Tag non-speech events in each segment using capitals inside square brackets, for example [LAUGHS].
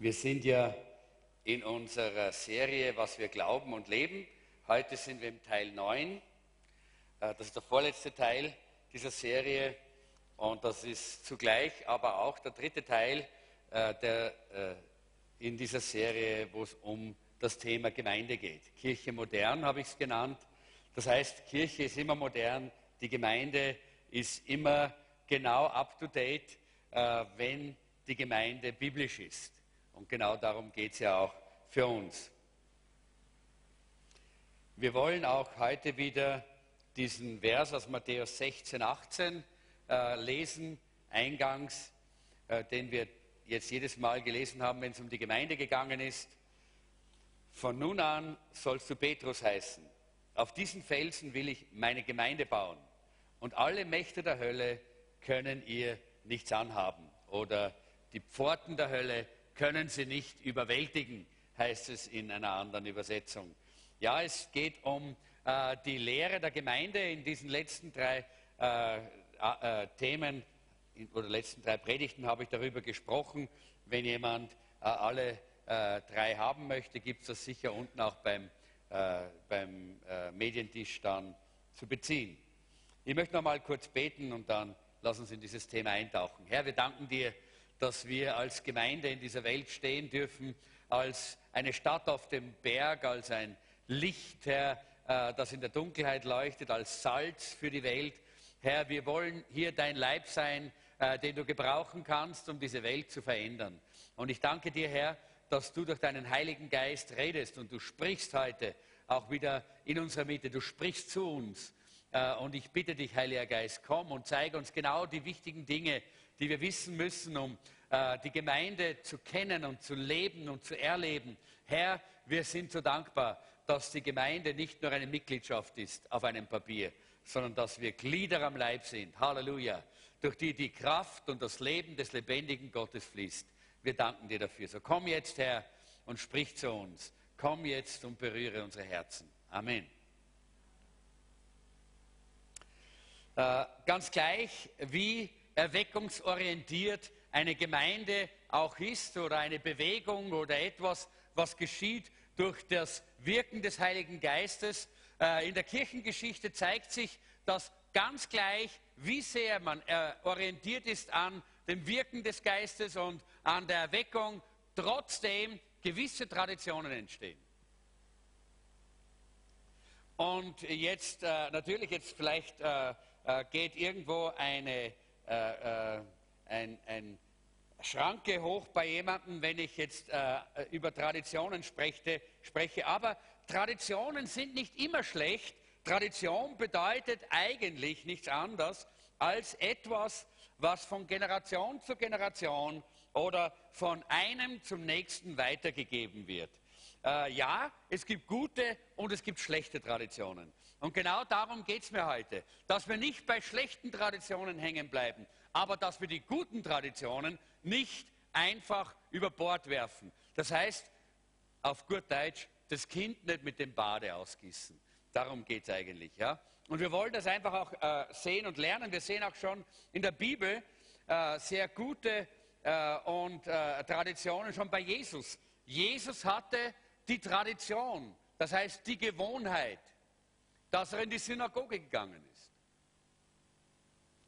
Wir sind ja in unserer Serie Was wir glauben und leben. Heute sind wir im Teil 9. Äh, das ist der vorletzte Teil dieser Serie und das ist zugleich aber auch der dritte Teil äh, der, äh, in dieser Serie, wo es um das Thema Gemeinde geht. Kirche modern habe ich es genannt. Das heißt, Kirche ist immer modern, die Gemeinde ist immer genau up-to-date, wenn die Gemeinde biblisch ist. Und genau darum geht es ja auch für uns. Wir wollen auch heute wieder diesen Vers aus Matthäus 16, 18 äh, lesen, eingangs, äh, den wir jetzt jedes Mal gelesen haben, wenn es um die Gemeinde gegangen ist. Von nun an sollst du Petrus heißen. Auf diesen Felsen will ich meine Gemeinde bauen. Und alle Mächte der Hölle können ihr nichts anhaben. Oder die Pforten der Hölle können sie nicht überwältigen, heißt es in einer anderen Übersetzung. Ja, es geht um äh, die Lehre der Gemeinde in diesen letzten drei äh, äh, Themen oder letzten drei Predigten habe ich darüber gesprochen. Wenn jemand äh, alle äh, drei haben möchte, gibt es das sicher unten auch beim, beim Medientisch dann zu beziehen. Ich möchte noch mal kurz beten und dann lassen Sie in dieses Thema eintauchen. Herr, wir danken dir dass wir als Gemeinde in dieser Welt stehen dürfen, als eine Stadt auf dem Berg, als ein Licht, Herr, äh, das in der Dunkelheit leuchtet, als Salz für die Welt. Herr, wir wollen hier dein Leib sein, äh, den du gebrauchen kannst, um diese Welt zu verändern. Und ich danke dir, Herr, dass du durch deinen Heiligen Geist redest und du sprichst heute auch wieder in unserer Mitte. Du sprichst zu uns. Äh, und ich bitte dich, Heiliger Geist, komm und zeige uns genau die wichtigen Dinge, die wir wissen müssen, um äh, die Gemeinde zu kennen und zu leben und zu erleben. Herr, wir sind so dankbar, dass die Gemeinde nicht nur eine Mitgliedschaft ist auf einem Papier, sondern dass wir Glieder am Leib sind. Halleluja. Durch die die Kraft und das Leben des lebendigen Gottes fließt. Wir danken dir dafür. So komm jetzt, Herr, und sprich zu uns. Komm jetzt und berühre unsere Herzen. Amen. Äh, ganz gleich, wie erweckungsorientiert eine Gemeinde auch ist oder eine Bewegung oder etwas, was geschieht durch das Wirken des Heiligen Geistes. Äh, in der Kirchengeschichte zeigt sich, dass ganz gleich, wie sehr man äh, orientiert ist an dem Wirken des Geistes und an der Erweckung, trotzdem gewisse Traditionen entstehen. Und jetzt äh, natürlich, jetzt vielleicht geht irgendwo eine äh, äh, ein, ein Schranke hoch bei jemandem, wenn ich jetzt äh, über Traditionen spreche, spreche. Aber Traditionen sind nicht immer schlecht. Tradition bedeutet eigentlich nichts anderes als etwas, was von Generation zu Generation oder von einem zum nächsten weitergegeben wird. Äh, ja, es gibt gute und es gibt schlechte Traditionen. Und genau darum geht es mir heute, dass wir nicht bei schlechten Traditionen hängen bleiben, aber dass wir die guten Traditionen nicht einfach über Bord werfen. Das heißt, auf gut Deutsch, das Kind nicht mit dem Bade ausgießen. Darum geht es eigentlich. Ja? Und wir wollen das einfach auch äh, sehen und lernen. Wir sehen auch schon in der Bibel äh, sehr gute äh, und äh, Traditionen schon bei Jesus. Jesus hatte die Tradition, das heißt die Gewohnheit, dass er in die Synagoge gegangen ist.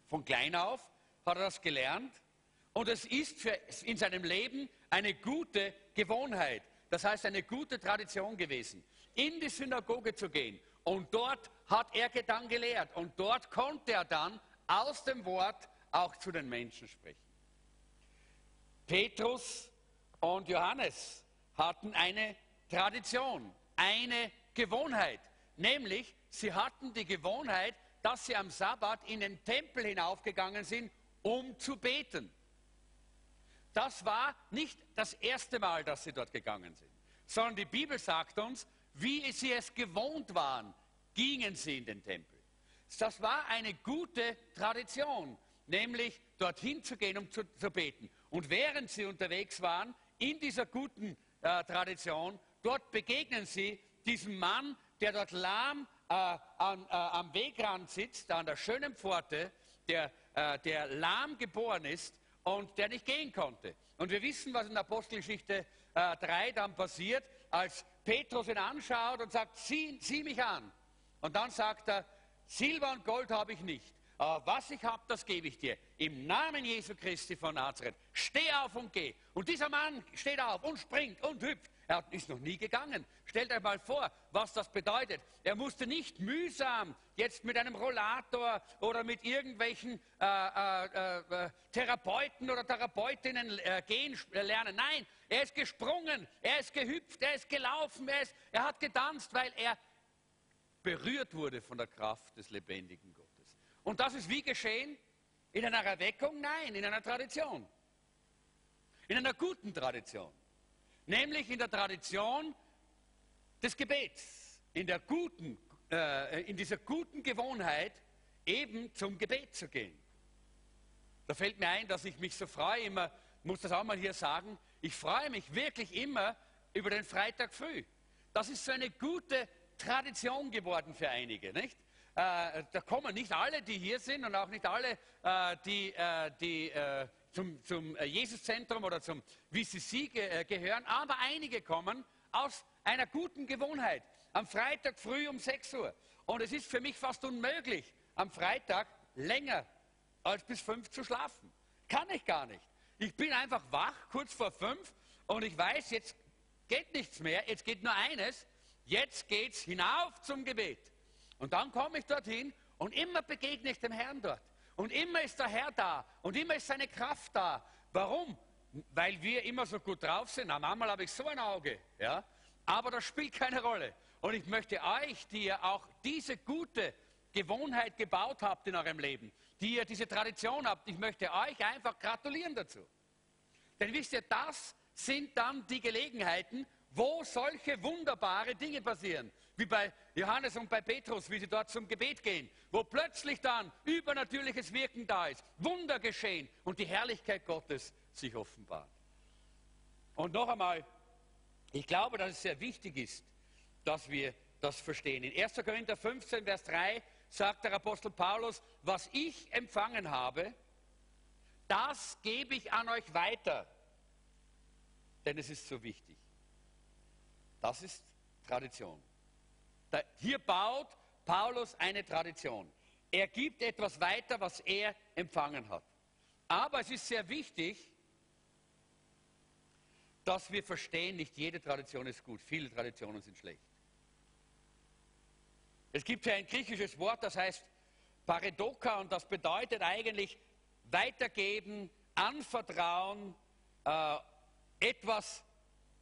Von klein auf hat er das gelernt und es ist für, in seinem Leben eine gute Gewohnheit, das heißt eine gute Tradition gewesen, in die Synagoge zu gehen. Und dort hat er dann gelehrt und dort konnte er dann aus dem Wort auch zu den Menschen sprechen. Petrus und Johannes hatten eine Tradition, eine Gewohnheit, nämlich sie hatten die Gewohnheit, dass sie am Sabbat in den Tempel hinaufgegangen sind, um zu beten. Das war nicht das erste Mal, dass sie dort gegangen sind, sondern die Bibel sagt uns, wie sie es gewohnt waren, gingen sie in den Tempel. Das war eine gute Tradition, nämlich dorthin zu gehen, um zu, zu beten. Und während sie unterwegs waren, in dieser guten äh, Tradition, dort begegnen sie diesem Mann, der dort lahm äh, an, äh, am Wegrand sitzt, an der schönen Pforte, der, äh, der lahm geboren ist und der nicht gehen konnte. Und wir wissen, was in der Apostelgeschichte äh, 3 dann passiert, als Petrus ihn anschaut und sagt, sieh, sieh mich an. Und dann sagt er, Silber und Gold habe ich nicht. Aber was ich habe, das gebe ich dir. Im Namen Jesu Christi von Nazareth. Steh auf und geh. Und dieser Mann steht auf und springt und hüpft. Er ist noch nie gegangen. Stellt euch mal vor, was das bedeutet. Er musste nicht mühsam jetzt mit einem Rollator oder mit irgendwelchen äh, äh, äh, Therapeuten oder Therapeutinnen äh, gehen lernen. Nein, er ist gesprungen, er ist gehüpft, er ist gelaufen, er, ist, er hat getanzt, weil er berührt wurde von der Kraft des lebendigen Gottes. Und das ist wie geschehen? In einer Erweckung? Nein, in einer Tradition. In einer guten Tradition. Nämlich in der Tradition des Gebets. In, der guten, äh, in dieser guten Gewohnheit, eben zum Gebet zu gehen. Da fällt mir ein, dass ich mich so freue, immer, muss das auch mal hier sagen, ich freue mich wirklich immer über den Freitag früh. Das ist so eine gute Tradition geworden für einige, nicht? Äh, da kommen nicht alle, die hier sind und auch nicht alle, äh, die, äh, die äh, zum, zum äh, Jesuszentrum oder zum VCC äh, gehören, aber einige kommen aus einer guten Gewohnheit. Am Freitag früh um 6 Uhr. Und es ist für mich fast unmöglich, am Freitag länger als bis 5 zu schlafen. Kann ich gar nicht. Ich bin einfach wach, kurz vor 5, und ich weiß, jetzt geht nichts mehr, jetzt geht nur eines, jetzt geht es hinauf zum Gebet. Und dann komme ich dorthin und immer begegne ich dem Herrn dort. Und immer ist der Herr da und immer ist seine Kraft da. Warum? Weil wir immer so gut drauf sind. Na, manchmal habe ich so ein Auge, ja. Aber das spielt keine Rolle. Und ich möchte euch, die ihr auch diese gute Gewohnheit gebaut habt in eurem Leben, die ihr diese Tradition habt, ich möchte euch einfach gratulieren dazu. Denn wisst ihr, das sind dann die Gelegenheiten, wo solche wunderbare Dinge passieren wie bei Johannes und bei Petrus, wie sie dort zum Gebet gehen, wo plötzlich dann übernatürliches Wirken da ist, Wunder geschehen und die Herrlichkeit Gottes sich offenbart. Und noch einmal, ich glaube, dass es sehr wichtig ist, dass wir das verstehen. In 1. Korinther 15, Vers 3 sagt der Apostel Paulus, was ich empfangen habe, das gebe ich an euch weiter, denn es ist so wichtig. Das ist Tradition. Hier baut Paulus eine Tradition. Er gibt etwas weiter, was er empfangen hat. Aber es ist sehr wichtig, dass wir verstehen, nicht jede Tradition ist gut, viele Traditionen sind schlecht. Es gibt hier ein griechisches Wort, das heißt Paredoka und das bedeutet eigentlich weitergeben, anvertrauen, äh, etwas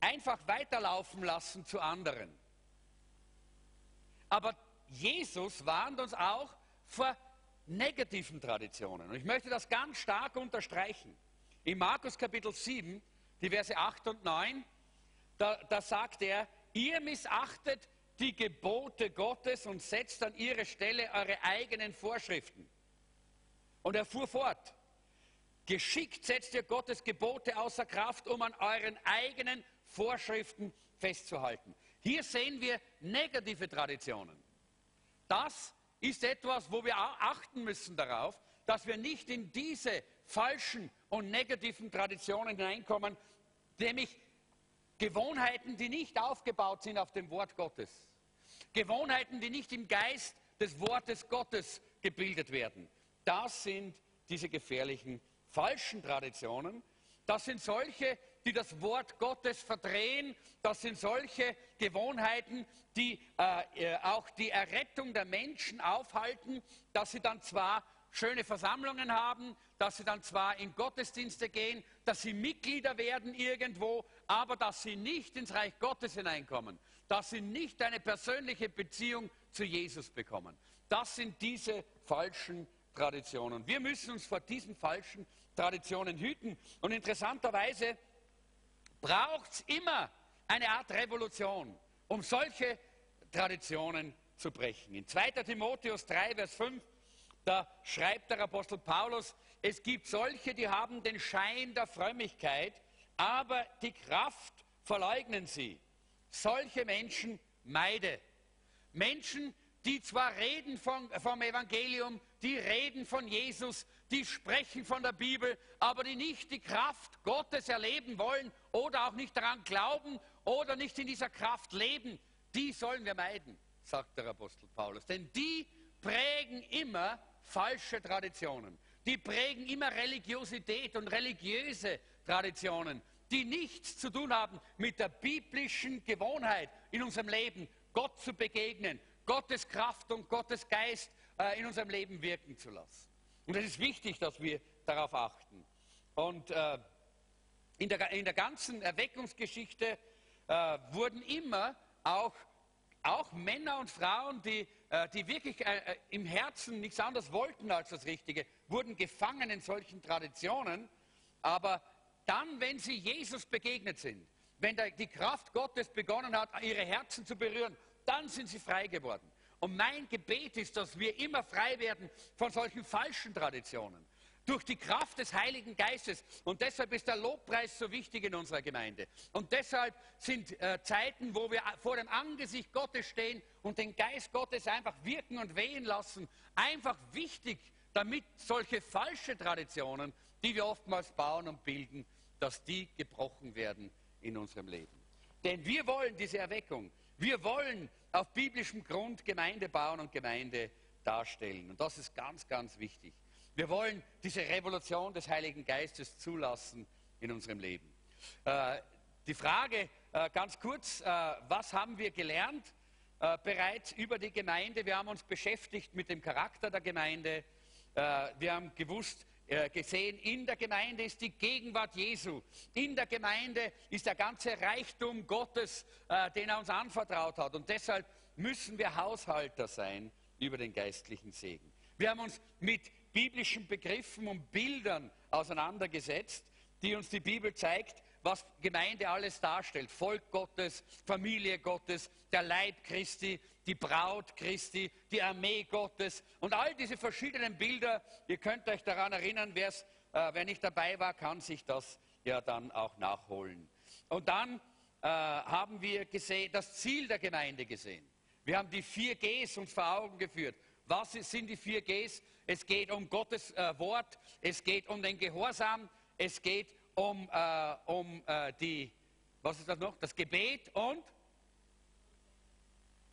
einfach weiterlaufen lassen zu anderen. Aber Jesus warnt uns auch vor negativen Traditionen. Und ich möchte das ganz stark unterstreichen. In Markus Kapitel 7, die Verse 8 und 9, da, da sagt er, ihr missachtet die Gebote Gottes und setzt an ihre Stelle eure eigenen Vorschriften. Und er fuhr fort. Geschickt setzt ihr Gottes Gebote außer Kraft, um an euren eigenen Vorschriften festzuhalten. Hier sehen wir negative Traditionen. Das ist etwas, wo wir achten müssen darauf, dass wir nicht in diese falschen und negativen Traditionen hineinkommen, nämlich Gewohnheiten, die nicht aufgebaut sind auf dem Wort Gottes. Gewohnheiten, die nicht im Geist des Wortes Gottes gebildet werden. Das sind diese gefährlichen falschen Traditionen. Das sind solche, die das Wort Gottes verdrehen. Das sind solche Gewohnheiten, die äh, äh, auch die Errettung der Menschen aufhalten, dass sie dann zwar schöne Versammlungen haben, dass sie dann zwar in Gottesdienste gehen, dass sie Mitglieder werden irgendwo, aber dass sie nicht ins Reich Gottes hineinkommen, dass sie nicht eine persönliche Beziehung zu Jesus bekommen. Das sind diese falschen Traditionen. Wir müssen uns vor diesen falschen Traditionen hüten. Und interessanterweise braucht es immer eine Art Revolution, um solche Traditionen zu brechen. In 2. Timotheus 3, Vers 5, da schreibt der Apostel Paulus, es gibt solche, die haben den Schein der Frömmigkeit, aber die Kraft verleugnen sie. Solche Menschen meide. Menschen, die zwar reden von, vom Evangelium, die reden von Jesus, die sprechen von der Bibel, aber die nicht die Kraft Gottes erleben wollen oder auch nicht daran glauben oder nicht in dieser Kraft leben, die sollen wir meiden, sagt der Apostel Paulus. Denn die prägen immer falsche Traditionen. Die prägen immer Religiosität und religiöse Traditionen, die nichts zu tun haben mit der biblischen Gewohnheit in unserem Leben, Gott zu begegnen, Gottes Kraft und Gottes Geist äh, in unserem Leben wirken zu lassen. Und es ist wichtig, dass wir darauf achten. Und äh, in, der, in, der, ganzen Erweckungsgeschichte äh, wurden immer auch, auch, Männer und Frauen, die, äh, die wirklich äh, äh, im Herzen nichts anderes wollten als das Richtige, wurden gefangen in solchen Traditionen. Aber dann, wenn sie Jesus begegnet sind, wenn die Kraft Gottes begonnen hat, ihre Herzen zu berühren, dann sind sie frei geworden. Und mein Gebet ist, dass wir immer frei werden von solchen falschen Traditionen. Durch die Kraft des Heiligen Geistes. Und deshalb ist der Lobpreis so wichtig in unserer Gemeinde. Und deshalb sind äh, Zeiten, wo wir vor dem Angesicht Gottes stehen und den Geist Gottes einfach wirken und wehen lassen, einfach wichtig, damit solche falsche Traditionen, die wir oftmals bauen und bilden, dass die gebrochen werden in unserem Leben. Denn wir wollen diese Erweckung. Wir wollen auf biblischem Grund Gemeinde bauen und Gemeinde darstellen. Und das ist ganz, ganz wichtig. Wir wollen diese Revolution des Heiligen Geistes zulassen in unserem Leben. Äh, die Frage äh, ganz kurz, äh, was haben wir gelernt äh, bereits über die Gemeinde? Wir haben uns beschäftigt mit dem Charakter der Gemeinde. Wir haben gewusst, gesehen, in der Gemeinde ist die Gegenwart Jesu. In der Gemeinde ist der ganze Reichtum Gottes, äh, den er uns anvertraut hat. Und deshalb müssen wir Haushalter sein über den geistlichen Segen. Wir haben uns mit biblischen Begriffen und Bildern auseinandergesetzt, die uns die Bibel zeigt, was Gemeinde alles darstellt. Volk Gottes, Familie Gottes, der Leib Christi, die Braut Christi, die Armee Gottes und all diese verschiedenen Bilder. Ihr könnt euch daran erinnern, äh, wer nicht dabei war, kann sich das ja dann auch nachholen. Und dann äh, haben wir gesehen, das Ziel der Gemeinde gesehen. Wir haben die vier Gs uns vor Augen geführt. Was sind die vier Gs? Es geht um Gottes äh, Wort, es geht um den Gehorsam, es geht um, äh, um äh, die, was ist das noch? Das Gebet und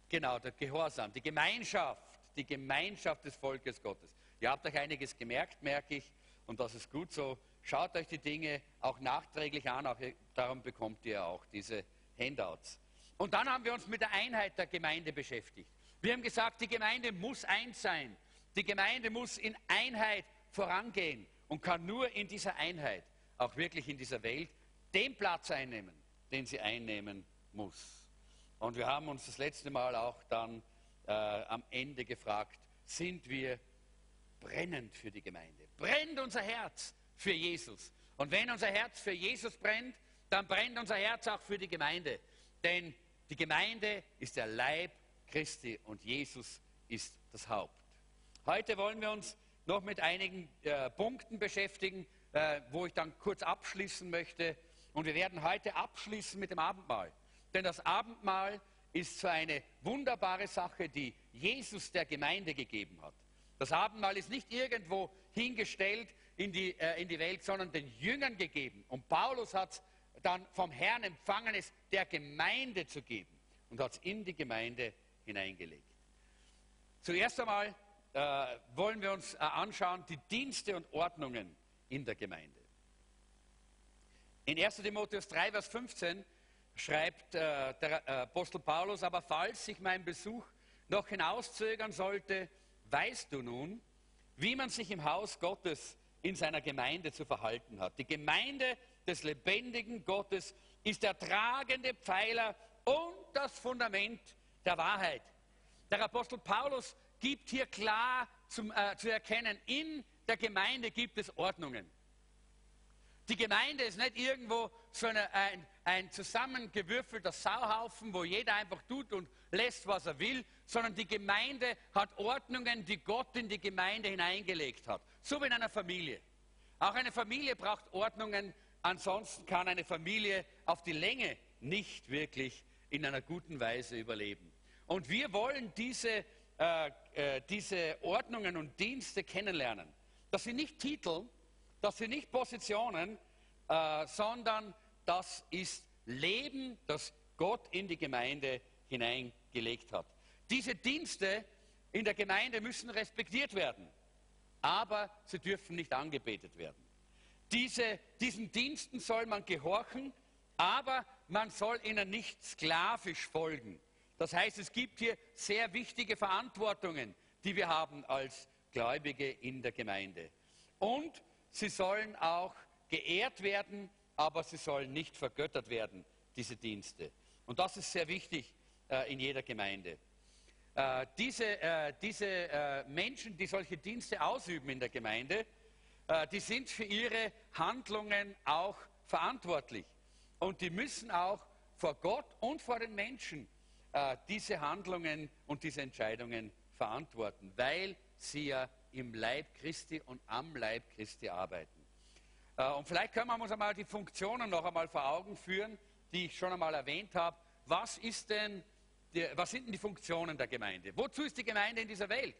Genau, der Gehorsam, die Gemeinschaft, die Gemeinschaft des Volkes Gottes. Ihr habt euch einiges gemerkt, merke ich, und das ist gut so. Schaut euch die Dinge auch nachträglich an, auch darum bekommt ihr auch diese Handouts. Und dann haben wir uns mit der Einheit der Gemeinde beschäftigt. Wir haben gesagt, die Gemeinde muss eins sein. Die Gemeinde muss in Einheit vorangehen und kann nur in dieser Einheit, auch wirklich in dieser Welt, den Platz einnehmen, den sie einnehmen muss. Und wir haben uns das letzte Mal auch dann äh, am Ende gefragt, sind wir brennend für die Gemeinde? Brennt unser Herz für Jesus? Und wenn unser Herz für Jesus brennt, dann brennt unser Herz auch für die Gemeinde. Denn die Gemeinde ist der Leib Christi und Jesus ist das Haupt. Heute wollen wir uns noch mit einigen äh, Punkten beschäftigen, äh, wo ich dann kurz abschließen möchte. Und wir werden heute abschließen mit dem Abendmahl. Denn das Abendmahl ist so eine wunderbare Sache, die Jesus der Gemeinde gegeben hat. Das Abendmahl ist nicht irgendwo hingestellt in die, äh, in die Welt, sondern den Jüngern gegeben. Und Paulus hat es dann vom Herrn empfangen, es der Gemeinde zu geben und hat es in die Gemeinde hineingelegt. Zuerst einmal äh, wollen wir uns äh, anschauen die Dienste und Ordnungen in der Gemeinde. In 1 Timotheus 3, Vers 15 schreibt äh, der äh, Apostel Paulus, aber falls sich mein Besuch noch hinauszögern sollte, weißt du nun, wie man sich im Haus Gottes in seiner Gemeinde zu verhalten hat. Die Gemeinde des lebendigen Gottes ist der tragende Pfeiler und das Fundament der Wahrheit. Der Apostel Paulus gibt hier klar zum, äh, zu erkennen, in der Gemeinde gibt es Ordnungen. Die Gemeinde ist nicht irgendwo so eine, ein, ein zusammengewürfelter Sauhaufen, wo jeder einfach tut und lässt, was er will, sondern die Gemeinde hat Ordnungen, die Gott in die Gemeinde hineingelegt hat. So wie in einer Familie. Auch eine Familie braucht Ordnungen, ansonsten kann eine Familie auf die Länge nicht wirklich in einer guten Weise überleben. Und wir wollen diese äh, äh, diese Ordnungen und Dienste kennenlernen. Das sind nicht Titel, das sind nicht Positionen, äh, sondern das ist Leben, das Gott in die Gemeinde hineingelegt hat. Diese Dienste in der Gemeinde müssen respektiert werden, aber sie dürfen nicht angebetet werden. Diese, diesen Diensten soll man gehorchen, aber man soll ihnen nicht sklavisch folgen. Das heißt, es gibt hier sehr wichtige Verantwortungen, die wir haben als Gläubige in der Gemeinde. Und sie sollen auch geehrt werden, aber sie sollen nicht vergöttert werden, diese Dienste. Und das ist sehr wichtig äh, in jeder Gemeinde. Äh, diese, äh, diese äh, Menschen, die solche Dienste ausüben in der Gemeinde, äh, die sind für ihre Handlungen auch verantwortlich. Und die müssen auch vor Gott und vor den Menschen äh, diese Handlungen und diese Entscheidungen verantworten, weil sie ja im Leib Christi und am Leib Christi arbeiten. Äh, und vielleicht können wir uns einmal die Funktionen noch einmal vor Augen führen, die ich schon einmal erwähnt habe. Was, ist denn was sind denn die Funktionen der Gemeinde? Wozu ist die Gemeinde in dieser Welt?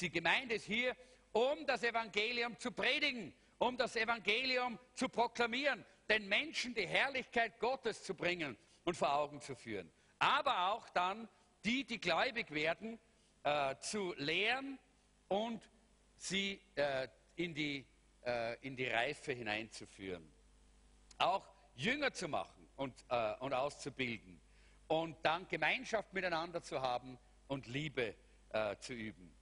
Die Gemeinde ist hier, um das Evangelium zu predigen, um das Evangelium zu proklamieren, den Menschen die Herrlichkeit Gottes zu bringen und vor Augen zu führen. Aber auch dann die, die gläubig werden, äh, zu lehren und sie äh, in, die, äh, in die Reife hineinzuführen. Auch Jünger zu machen und, äh, und auszubilden und dann Gemeinschaft miteinander zu haben und Liebe äh, zu üben.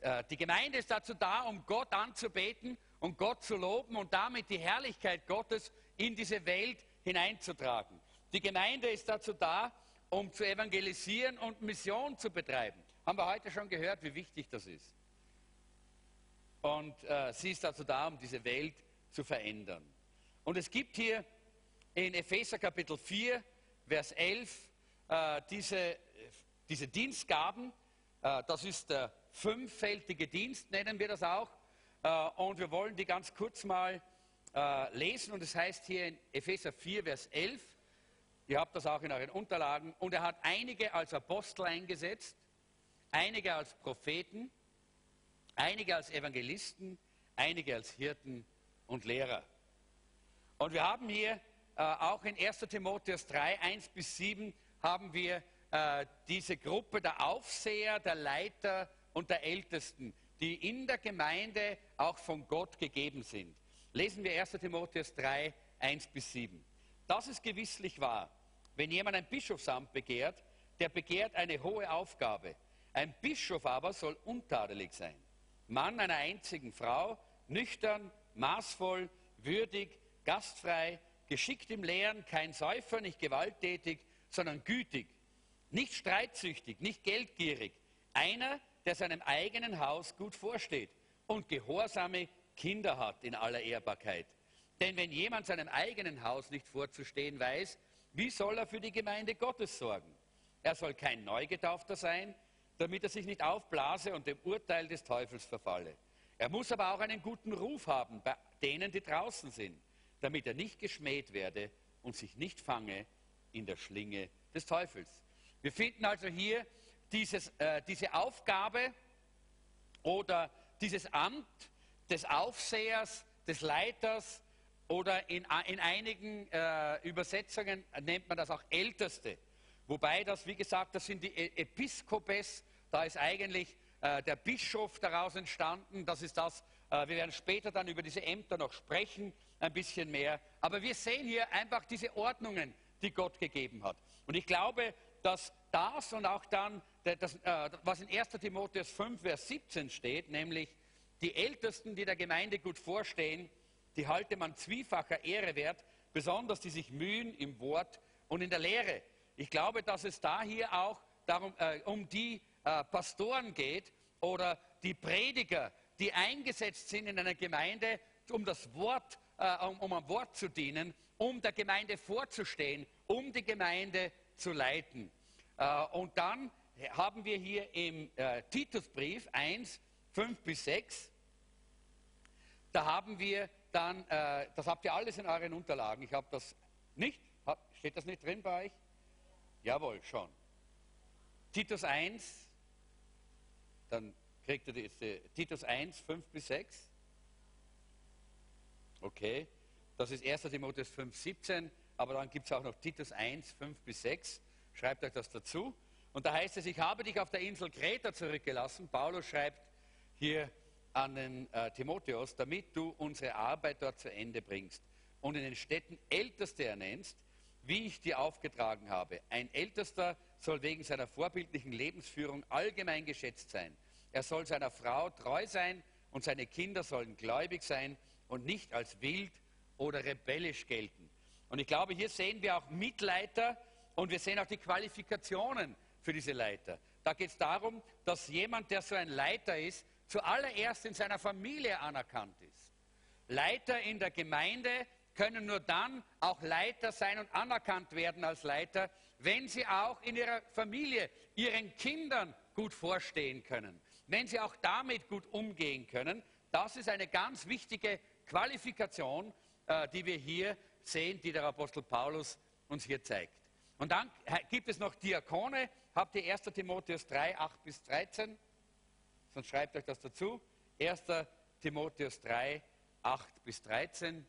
Äh, die Gemeinde ist dazu da, um Gott anzubeten und Gott zu loben und damit die Herrlichkeit Gottes in diese Welt hineinzutragen. Die Gemeinde ist dazu da, um zu evangelisieren und Mission zu betreiben. Haben wir heute schon gehört, wie wichtig das ist. Und äh, sie ist dazu da, um diese Welt zu verändern. Und es gibt hier in Epheser Kapitel 4, Vers 11, äh, diese, diese Dienstgaben. Äh, das ist der fünffältige Dienst, nennen wir das auch. Äh, und wir wollen die ganz kurz mal äh, lesen. Und es heißt hier in Epheser 4, Vers 11, ihr habt das auch in euren Unterlagen, und er hat einige als Apostel eingesetzt, einige als Propheten, einige als Evangelisten, einige als Hirten und Lehrer. Und wir haben hier äh, auch in 1 Timotheus 3, 1 bis 7 haben wir äh, diese Gruppe der Aufseher, der Leiter und der Ältesten, die in der Gemeinde auch von Gott gegeben sind. Lesen wir 1 Timotheus 3, 1 bis 7. Das ist gewisslich wahr. Wenn jemand ein Bischofsamt begehrt, der begehrt eine hohe Aufgabe. Ein Bischof aber soll untadelig sein. Mann einer einzigen Frau, nüchtern, maßvoll, würdig, gastfrei, geschickt im Lehren, kein Säufer, nicht gewalttätig, sondern gütig, nicht streitsüchtig, nicht geldgierig. Einer, der seinem eigenen Haus gut vorsteht und gehorsame Kinder hat in aller Ehrbarkeit. Denn wenn jemand seinem eigenen Haus nicht vorzustehen weiß, wie soll er für die Gemeinde Gottes sorgen? Er soll kein Neugetaufter sein, damit er sich nicht aufblase und dem Urteil des Teufels verfalle. Er muss aber auch einen guten Ruf haben bei denen, die draußen sind, damit er nicht geschmäht werde und sich nicht fange in der Schlinge des Teufels. Wir finden also hier dieses, äh, diese Aufgabe oder dieses Amt des Aufsehers, des Leiters oder in, in einigen äh, Übersetzungen nennt man das auch Älteste. Wobei das, wie gesagt, das sind die e-, Episkopes, da ist eigentlich äh, der Bischof daraus entstanden. Das ist das, äh, wir werden später dann über diese Ämter noch sprechen, ein bisschen mehr. Aber wir sehen hier einfach diese Ordnungen, die Gott gegeben hat. Und ich glaube, dass das und auch dann, das, äh, was in 1 Timotheus 5, Vers 17 steht, nämlich die Ältesten, die der Gemeinde gut vorstehen, die halte man zwiefacher Ehre wert, besonders die sich mühen im Wort und in der Lehre. Ich glaube, dass es da hier auch darum, äh, um die äh, Pastoren geht oder die Prediger, die eingesetzt sind in einer Gemeinde, um das Wort, äh, um, um am Wort zu dienen, um der Gemeinde vorzustehen, um die Gemeinde zu leiten. Äh, und dann haben wir hier im äh, Titusbrief 1, 5 bis 6, da haben wir dann, äh, das habt ihr alles in euren Unterlagen, ich habe das nicht, steht das nicht drin bei euch? Jawohl, schon. Titus 1, dann kriegt ihr die, Titus 1, 5 bis 6. Okay, das ist 1. Timotheus 5, 17, aber dann gibt es auch noch Titus 1, 5 bis 6. Schreibt euch das dazu. Und da heißt es, ich habe dich auf der Insel Kreta zurückgelassen. Paulus schreibt hier an den äh, Timotheus, damit du unsere Arbeit dort zu Ende bringst und in den Städten Älteste ernennst, wie ich dir aufgetragen habe. Ein Ältester soll wegen seiner vorbildlichen Lebensführung allgemein geschätzt sein. Er soll seiner Frau treu sein und seine Kinder sollen gläubig sein und nicht als wild oder rebellisch gelten. Und ich glaube, hier sehen wir auch Mitleiter und wir sehen auch die Qualifikationen für diese Leiter. Da geht es darum, dass jemand, der so ein Leiter ist, zuallererst in seiner Familie anerkannt ist. Leiter in der Gemeinde können nur dann auch Leiter sein und anerkannt werden als Leiter, wenn sie auch in ihrer Familie ihren Kindern gut vorstehen können, wenn sie auch damit gut umgehen können. Das ist eine ganz wichtige Qualifikation, äh, die wir hier sehen, die der Apostel Paulus uns hier zeigt. Und dann gibt es noch Diakone. Habt ihr 1. Timotheus 3, 8 bis 13? Sonst schreibt euch das dazu. 1. Timotheus 3, 8 bis 13.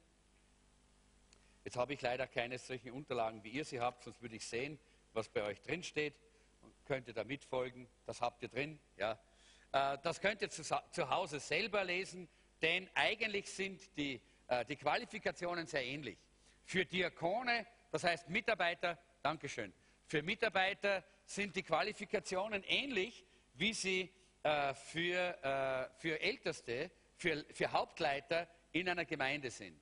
Jetzt habe ich leider keine solchen Unterlagen, wie ihr sie habt, sonst würde ich sehen, was bei euch drin steht und könnte da mitfolgen. Das habt ihr drin, ja. Äh, das könnt ihr zu Hause selber lesen, denn eigentlich sind die, äh, die Qualifikationen sehr ähnlich. Für Diakone, das heißt Mitarbeiter, Dankeschön, für Mitarbeiter sind die Qualifikationen ähnlich, wie sie äh, für, für Älteste, für, für Hauptleiter in einer Gemeinde sind.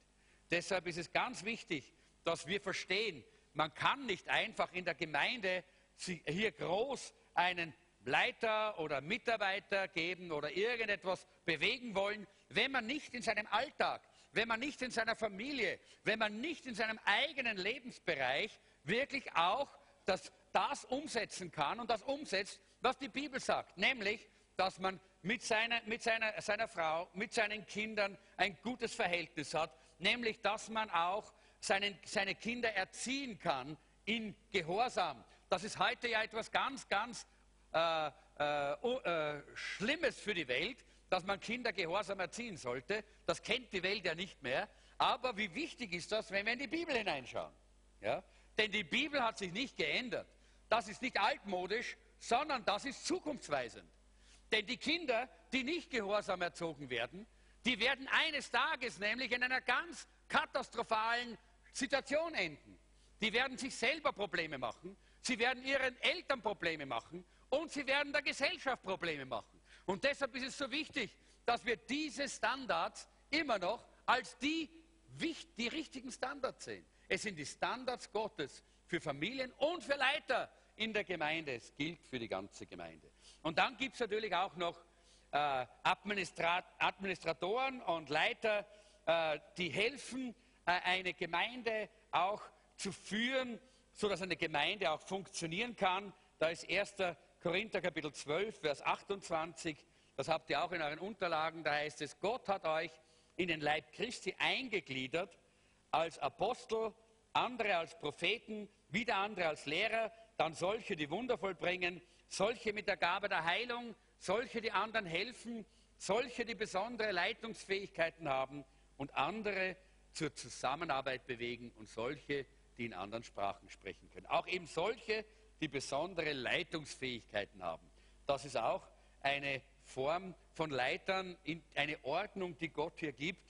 Deshalb ist es ganz wichtig, dass wir verstehen, man kann nicht einfach in der Gemeinde hier groß einen Leiter oder Mitarbeiter geben oder irgendetwas bewegen wollen, wenn man nicht in seinem Alltag, wenn man nicht in seiner Familie, wenn man nicht in seinem eigenen Lebensbereich wirklich auch das, das umsetzen kann und das umsetzt, was die Bibel sagt, nämlich, dass man mit, seiner, mit seiner, seiner Frau, mit seinen Kindern ein gutes Verhältnis hat, nämlich dass man auch seinen, seine Kinder erziehen kann in Gehorsam. Das ist heute ja etwas ganz, ganz äh, äh, äh, Schlimmes für die Welt, dass man Kinder gehorsam erziehen sollte. Das kennt die Welt ja nicht mehr. Aber wie wichtig ist das, wenn wir in die Bibel hineinschauen? Ja? Denn die Bibel hat sich nicht geändert. Das ist nicht altmodisch, sondern das ist zukunftsweisend. Denn die Kinder, die nicht gehorsam erzogen werden, die werden eines Tages nämlich in einer ganz katastrophalen Situation enden. Die werden sich selber Probleme machen, sie werden ihren Eltern Probleme machen und sie werden der Gesellschaft Probleme machen. Und deshalb ist es so wichtig, dass wir diese Standards immer noch als die, die richtigen Standards sehen. Es sind die Standards Gottes für Familien und für Leiter in der Gemeinde. Es gilt für die ganze Gemeinde. Und dann gibt es natürlich auch noch äh, Administrat Administratoren und Leiter, äh, die helfen, äh, eine Gemeinde auch zu führen, sodass eine Gemeinde auch funktionieren kann. Da ist 1. Korinther Kapitel 12, Vers 28. Das habt ihr auch in euren Unterlagen. Da heißt es, Gott hat euch in den Leib Christi eingegliedert als Apostel, andere als Propheten, wieder andere als Lehrer, dann solche, die Wunder vollbringen, solche mit der Gabe der Heilung, solche, die anderen helfen, solche, die besondere Leitungsfähigkeiten haben und andere zur Zusammenarbeit bewegen und solche, die in anderen Sprachen sprechen können. Auch eben solche, die besondere Leitungsfähigkeiten haben. Das ist auch eine Form von Leitern, eine Ordnung, die Gott hier gibt,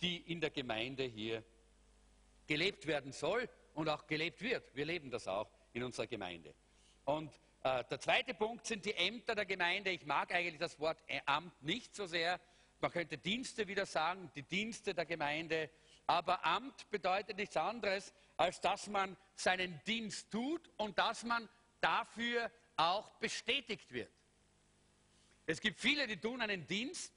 die in der Gemeinde hier gelebt werden soll und auch gelebt wird. Wir leben das auch in unserer Gemeinde. Und der zweite Punkt sind die Ämter der Gemeinde. Ich mag eigentlich das Wort Amt nicht so sehr. Man könnte Dienste wieder sagen, die Dienste der Gemeinde. Aber Amt bedeutet nichts anderes, als dass man seinen Dienst tut und dass man dafür auch bestätigt wird. Es gibt viele, die tun einen Dienst,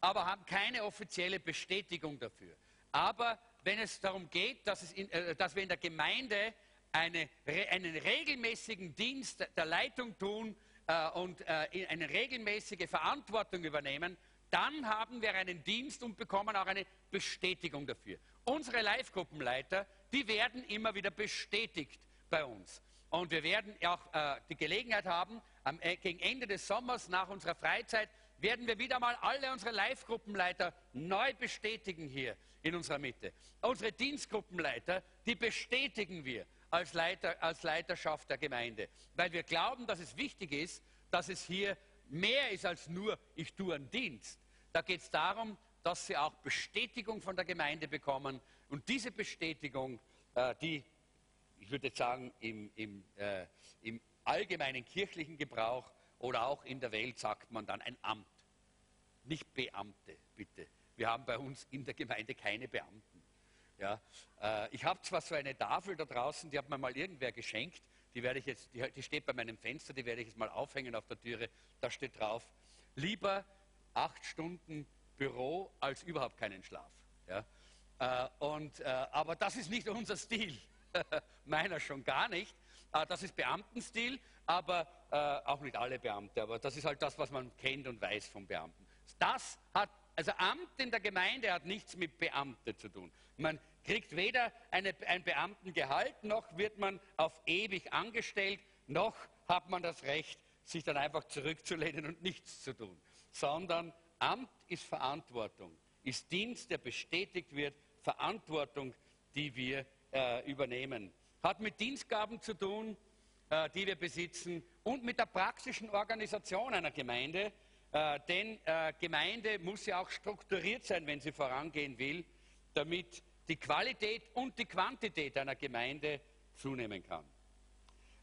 aber haben keine offizielle Bestätigung dafür. Aber wenn es darum geht, dass, in, äh, dass wir in der Gemeinde eine, einen regelmäßigen Dienst der Leitung tun äh, und äh, eine regelmäßige Verantwortung übernehmen, dann haben wir einen Dienst und bekommen auch eine Bestätigung dafür. Unsere Live-Gruppenleiter, die werden immer wieder bestätigt bei uns. Und wir werden auch äh, die Gelegenheit haben, am, äh, gegen Ende des Sommers nach unserer Freizeit werden wir wieder mal alle unsere Live-Gruppenleiter neu bestätigen hier in unserer Mitte. Unsere Dienstgruppenleiter, die bestätigen wir als, Leiter, als Leiterschaft der Gemeinde, weil wir glauben, dass es wichtig ist, dass es hier mehr ist als nur, ich tue einen Dienst. Da geht es darum, dass sie auch Bestätigung von der Gemeinde bekommen. Und diese Bestätigung, äh, die, ich würde sagen, im, im, äh, im allgemeinen kirchlichen Gebrauch oder auch in der Welt sagt man dann ein Amt. Nicht Beamte, bitte. Wir haben bei uns in der Gemeinde keine Beamten. Ja, äh, ich habe zwar so eine Tafel da draußen, die hat mir mal irgendwer geschenkt, die, werde ich jetzt, die, die steht bei meinem Fenster, die werde ich jetzt mal aufhängen auf der Türe. Da steht drauf, lieber acht Stunden Büro als überhaupt keinen Schlaf. Ja? Äh, und, äh, aber das ist nicht unser Stil. [LAUGHS] Meiner schon gar nicht. Äh, das ist Beamtenstil, aber äh, auch nicht alle Beamte. Aber das ist halt das, was man kennt und weiß von Beamten. Das hat, also Amt in der Gemeinde hat nichts mit Beamte zu tun. Man kriegt weder eine, ein Beamtengehalt, noch wird man auf ewig angestellt, noch hat man das Recht, sich dann einfach zurückzulehnen und nichts zu tun. Sondern Amt ist Verantwortung, ist Dienst, der bestätigt wird, Verantwortung, die wir äh, übernehmen. Hat mit Dienstgaben zu tun, äh, die wir besitzen und mit der praktischen Organisation einer Gemeinde. Äh, denn äh, Gemeinde muss ja auch strukturiert sein, wenn sie vorangehen will, damit die Qualität und die Quantität einer Gemeinde zunehmen kann.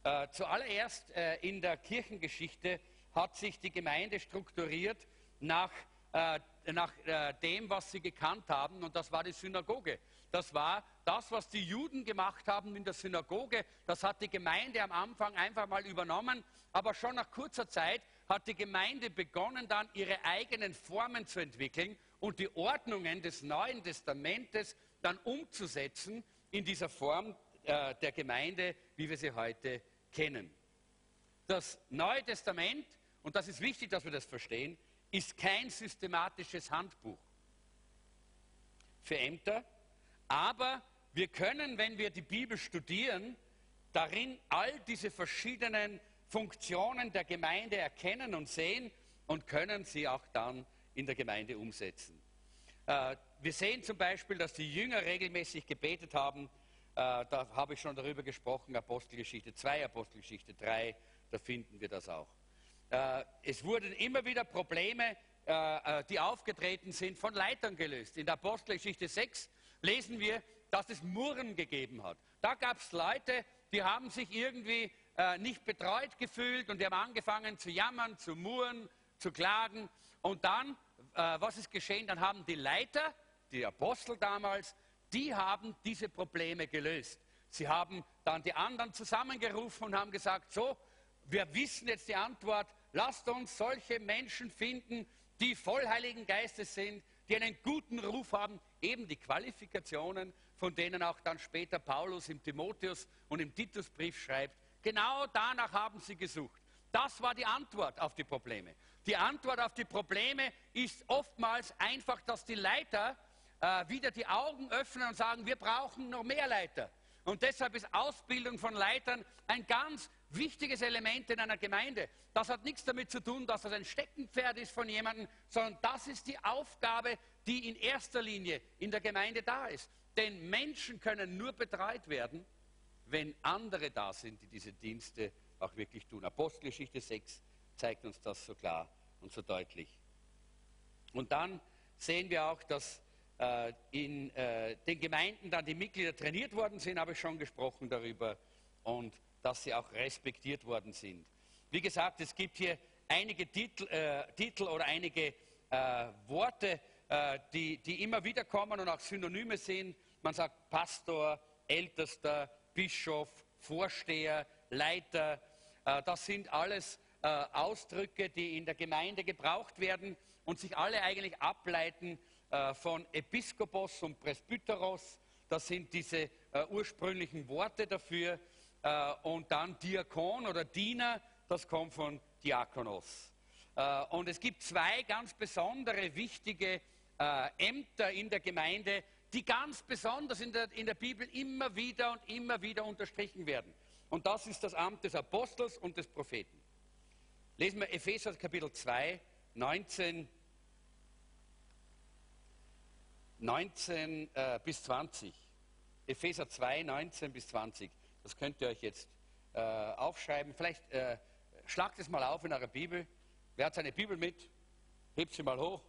Äh, zuallererst äh, in der Kirchengeschichte hat sich die Gemeinde strukturiert nach, äh, nach äh, dem, was sie gekannt haben, und das war die Synagoge. Das war das, was die Juden gemacht haben in der Synagoge. Das hat die Gemeinde am Anfang einfach mal übernommen, aber schon nach kurzer Zeit hat die Gemeinde begonnen, dann ihre eigenen Formen zu entwickeln und die Ordnungen des Neuen Testamentes dann umzusetzen in dieser Form äh, der Gemeinde, wie wir sie heute kennen. Das Neue Testament, und das ist wichtig, dass wir das verstehen, ist kein systematisches Handbuch für Ämter, aber wir können, wenn wir die Bibel studieren, darin all diese verschiedenen Funktionen der Gemeinde erkennen und sehen und können sie auch dann in der Gemeinde umsetzen. Äh, wir sehen zum Beispiel, dass die Jünger regelmäßig gebetet haben. Äh, da habe ich schon darüber gesprochen, Apostelgeschichte 2, Apostelgeschichte 3, da finden wir das auch. Äh, es wurden immer wieder Probleme, die aufgetreten sind, von Leitern gelöst. In der Apostelgeschichte 6 lesen wir, dass es Murren gegeben hat. Da gab es Leute, die haben sich irgendwie nicht betreut gefühlt und die haben angefangen zu jammern, zu murren, zu klagen. Und dann äh, was ist geschehen? Dann haben die Leiter, die Apostel damals, die haben diese Probleme gelöst. Sie haben dann die anderen zusammengerufen und haben gesagt, so, wir wissen jetzt die Antwort, lasst uns solche Menschen finden, die voll Heiligen Geistes sind, die einen guten Ruf haben, eben die Qualifikationen, von denen auch dann später Paulus im Timotheus und im Titusbrief schreibt. Genau danach haben sie gesucht. Das war die Antwort auf die Probleme. Die Antwort auf die Probleme ist oftmals einfach, dass die Leiter äh, wieder die Augen öffnen und sagen, wir brauchen noch mehr Leiter. Und deshalb ist Ausbildung von Leitern ein ganz wichtiges Element in einer Gemeinde. Das hat nichts damit zu tun, dass das ein Steckenpferd ist von jemandem, sondern das ist die Aufgabe, die in erster Linie in der Gemeinde da ist. Denn Menschen können nur betreut werden, wenn andere da sind, die diese Dienste auch wirklich tun. Apostelgeschichte 6 zeigt uns das so klar und so deutlich. Und dann sehen wir auch, dass äh, in äh, den Gemeinden dann die Mitglieder trainiert worden sind, habe ich schon gesprochen darüber, und dass sie auch respektiert worden sind. Wie gesagt, es gibt hier einige Titel, äh, Titel oder einige äh, Worte, die, die immer wieder kommen und auch Synonyme sind. Man sagt Pastor, Ältester, Bischof, Vorsteher, Leiter. Äh, das sind alles äh, Ausdrücke, die in der Gemeinde gebraucht werden und sich alle eigentlich ableiten äh, von Episkopos und Presbyteros. Das sind diese ursprünglichen Worte dafür. Und dann Diakon oder Diener, das kommt von Diakonos. Und es gibt zwei ganz besondere wichtige Ämter in der Gemeinde, die ganz besonders in der, in der Bibel immer wieder und immer wieder unterstrichen werden. Und das ist das Amt des Apostels und des Propheten. Lesen wir Epheser Kapitel 2, 19, 19 äh, bis 20. Epheser 2, 19 bis 20. Das könnt ihr euch jetzt äh, aufschreiben. Vielleicht äh, schlagt es mal auf in eurer Bibel. Wer hat seine Bibel mit? Hebt sie mal hoch.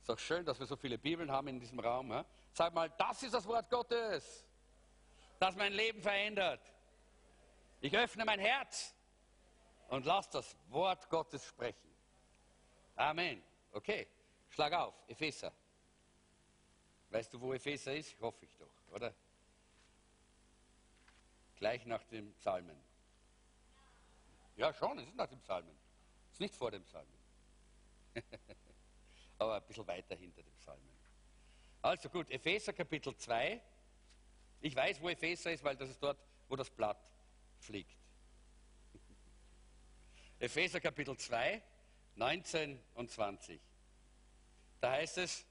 Ist doch schön, dass wir so viele Bibeln haben in diesem Raum. He? Sag mal, das ist das Wort Gottes, das mein Leben verändert. Ich öffne mein Herz und lass das Wort Gottes sprechen. Amen. Okay, schlag auf, Epheser. Weißt du, wo Epheser ist? Hoffe ich doch, oder? Gleich nach dem Psalmen. Ja, schon, es ist nach dem Psalmen. Es ist nicht vor dem Psalmen. [LAUGHS] Aber ein bisschen weiter hinter dem Psalmen. Also gut, Epheser Kapitel 2. Ich weiß, wo Epheser ist, weil das ist dort, wo das Blatt fliegt. Epheser Kapitel 2, 19 und 20. Da heißt es,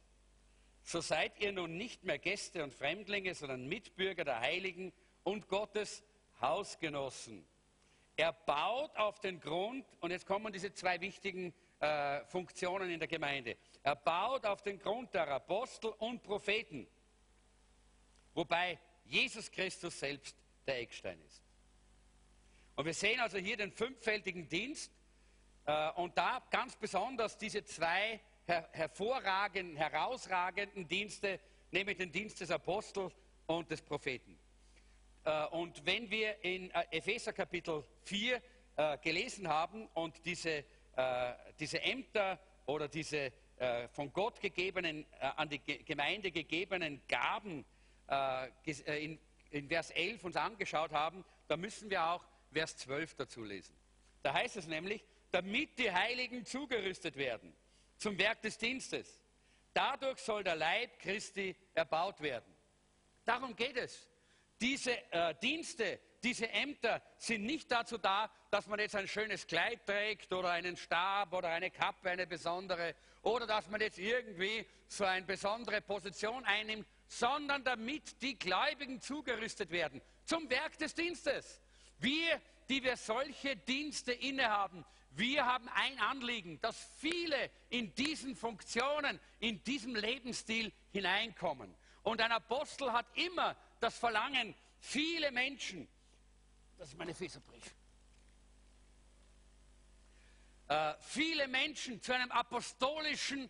so seid ihr nun nicht mehr Gäste und Fremdlinge, sondern Mitbürger der Heiligen und Gottes Hausgenossen. Er baut auf den Grund, und jetzt kommen diese zwei wichtigen äh, Funktionen in der Gemeinde. Er baut auf den Grund der Apostel und Propheten, wobei Jesus Christus selbst der Eckstein ist. Und wir sehen also hier den fünffältigen Dienst äh, und da ganz besonders diese zwei her hervorragenden, herausragenden Dienste, nämlich den Dienst des Apostels und des Propheten. Äh, und wenn wir in äh, Epheser Kapitel 4 äh, gelesen haben und diese, äh, diese Ämter oder diese äh, von Gott gegebenen, äh, an die Gemeinde gegebenen Gaben in, in Vers 11 uns angeschaut haben, da müssen wir auch Vers 12 dazu lesen. Da heißt es nämlich, damit die Heiligen zugerüstet werden zum Werk des Dienstes. Dadurch soll der Leib Christi erbaut werden. Darum geht es. Diese äh, Dienste, diese Ämter sind nicht dazu da, dass man jetzt ein schönes Kleid trägt oder einen Stab oder eine Kappe, eine besondere, oder dass man jetzt irgendwie so eine besondere Position einnimmt, sondern damit die Gläubigen zugerüstet werden zum Werk des Dienstes. Wir, die wir solche Dienste innehaben, wir haben ein Anliegen, dass viele in diesen Funktionen, in diesem Lebensstil hineinkommen. Und ein Apostel hat immer das Verlangen, viele Menschen, das ist mein Epheserbrief, äh, viele Menschen zu einem apostolischen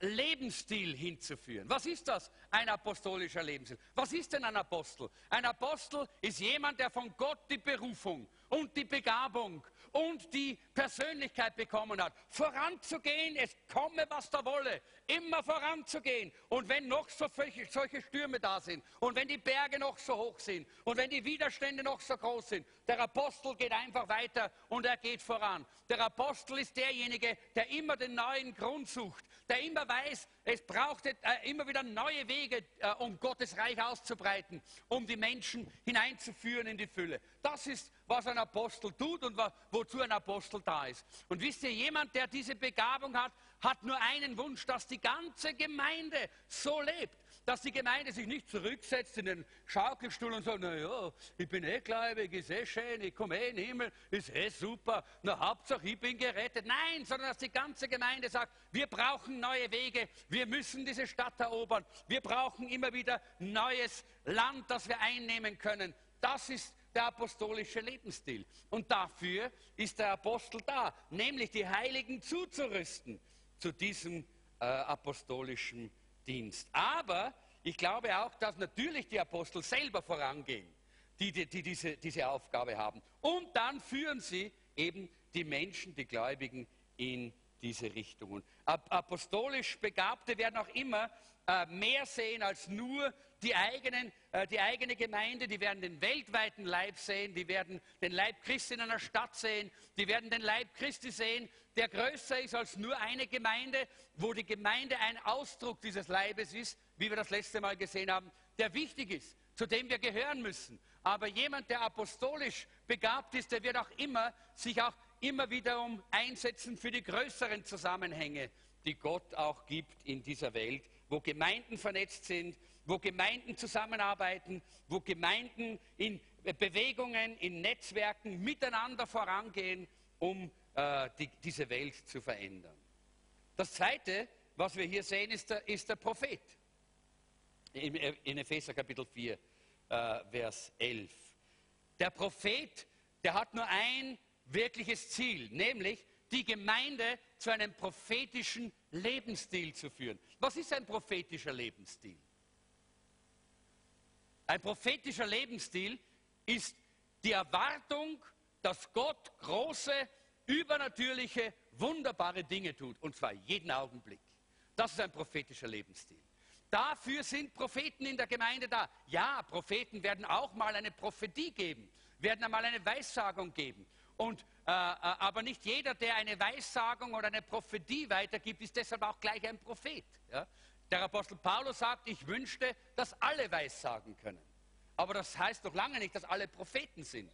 Lebensstil hinzuführen. Was ist das, ein apostolischer Lebensstil? Was ist denn ein Apostel? Ein Apostel ist jemand, der von Gott die Berufung und die Begabung und die Persönlichkeit bekommen hat, voranzugehen, es komme, was da wolle, immer voranzugehen. Und wenn noch so solche, solche Stürme da sind und wenn die Berge noch so hoch sind und wenn die Widerstände noch so groß sind, der Apostel geht einfach weiter und er geht voran. Der Apostel ist derjenige, der immer den neuen Grund sucht, der immer weiß, es braucht äh, immer wieder neue Wege, äh, um Gottes Reich auszubreiten, um die Menschen hineinzuführen in die Fülle. Das ist, was ein Apostel tut und wozu ein Apostel da ist. Und wisst ihr, jemand, der diese Begabung hat, hat nur einen Wunsch, dass die ganze Gemeinde so lebt, dass die Gemeinde sich nicht zurücksetzt in den Schaukelstuhl und sagt, naja, ich bin eh gläubig, ist eh schön, ich komme eh in den Himmel, ist eh super, na Hauptsache ich bin gerettet. Nein, sondern dass die ganze Gemeinde sagt, wir brauchen neue Wege, wir müssen diese Stadt erobern, wir brauchen immer wieder neues Land, das wir einnehmen können. Das ist der apostolische Lebensstil. Und dafür ist der Apostel da, nämlich die Heiligen zuzurüsten zu diesem äh, apostolischen Dienst. Aber ich glaube auch, dass natürlich die Apostel selber vorangehen, die, die, die diese, diese Aufgabe haben. Und dann führen sie eben die Menschen, die Gläubigen in diese Richtungen. Apostolisch Begabte werden auch immer äh, mehr sehen als nur die, eigenen, äh, die eigene Gemeinde, die werden den weltweiten Leib sehen, die werden den Leib Christi in einer Stadt sehen, die werden den Leib Christi sehen, der größer ist als nur eine Gemeinde, wo die Gemeinde ein Ausdruck dieses Leibes ist, wie wir das letzte Mal gesehen haben, der wichtig ist, zu dem wir gehören müssen. Aber jemand, der apostolisch begabt ist, der wird auch immer sich auch immer wiederum einsetzen für die größeren Zusammenhänge, die Gott auch gibt in dieser Welt, wo Gemeinden vernetzt sind, wo Gemeinden zusammenarbeiten, wo Gemeinden in Bewegungen, in Netzwerken miteinander vorangehen, um äh, die, diese Welt zu verändern. Das Zweite, was wir hier sehen, ist der, ist der Prophet. In, in Epheser Kapitel 4, äh, Vers 11. Der Prophet, der hat nur ein wirkliches Ziel, nämlich die Gemeinde zu einem prophetischen Lebensstil zu führen. Was ist ein prophetischer Lebensstil? Ein prophetischer Lebensstil ist die Erwartung, dass Gott große, übernatürliche, wunderbare Dinge tut, und zwar jeden Augenblick. Das ist ein prophetischer Lebensstil. Dafür sind Propheten in der Gemeinde da. Ja, Propheten werden auch mal eine Prophetie geben, werden einmal eine Weissagung geben. Und, äh, äh, aber nicht jeder, der eine Weissagung oder eine Prophetie weitergibt, ist deshalb auch gleich ein Prophet. Ja? Der Apostel Paulus sagt, ich wünschte, dass alle Weissagen können. Aber das heißt doch lange nicht, dass alle Propheten sind.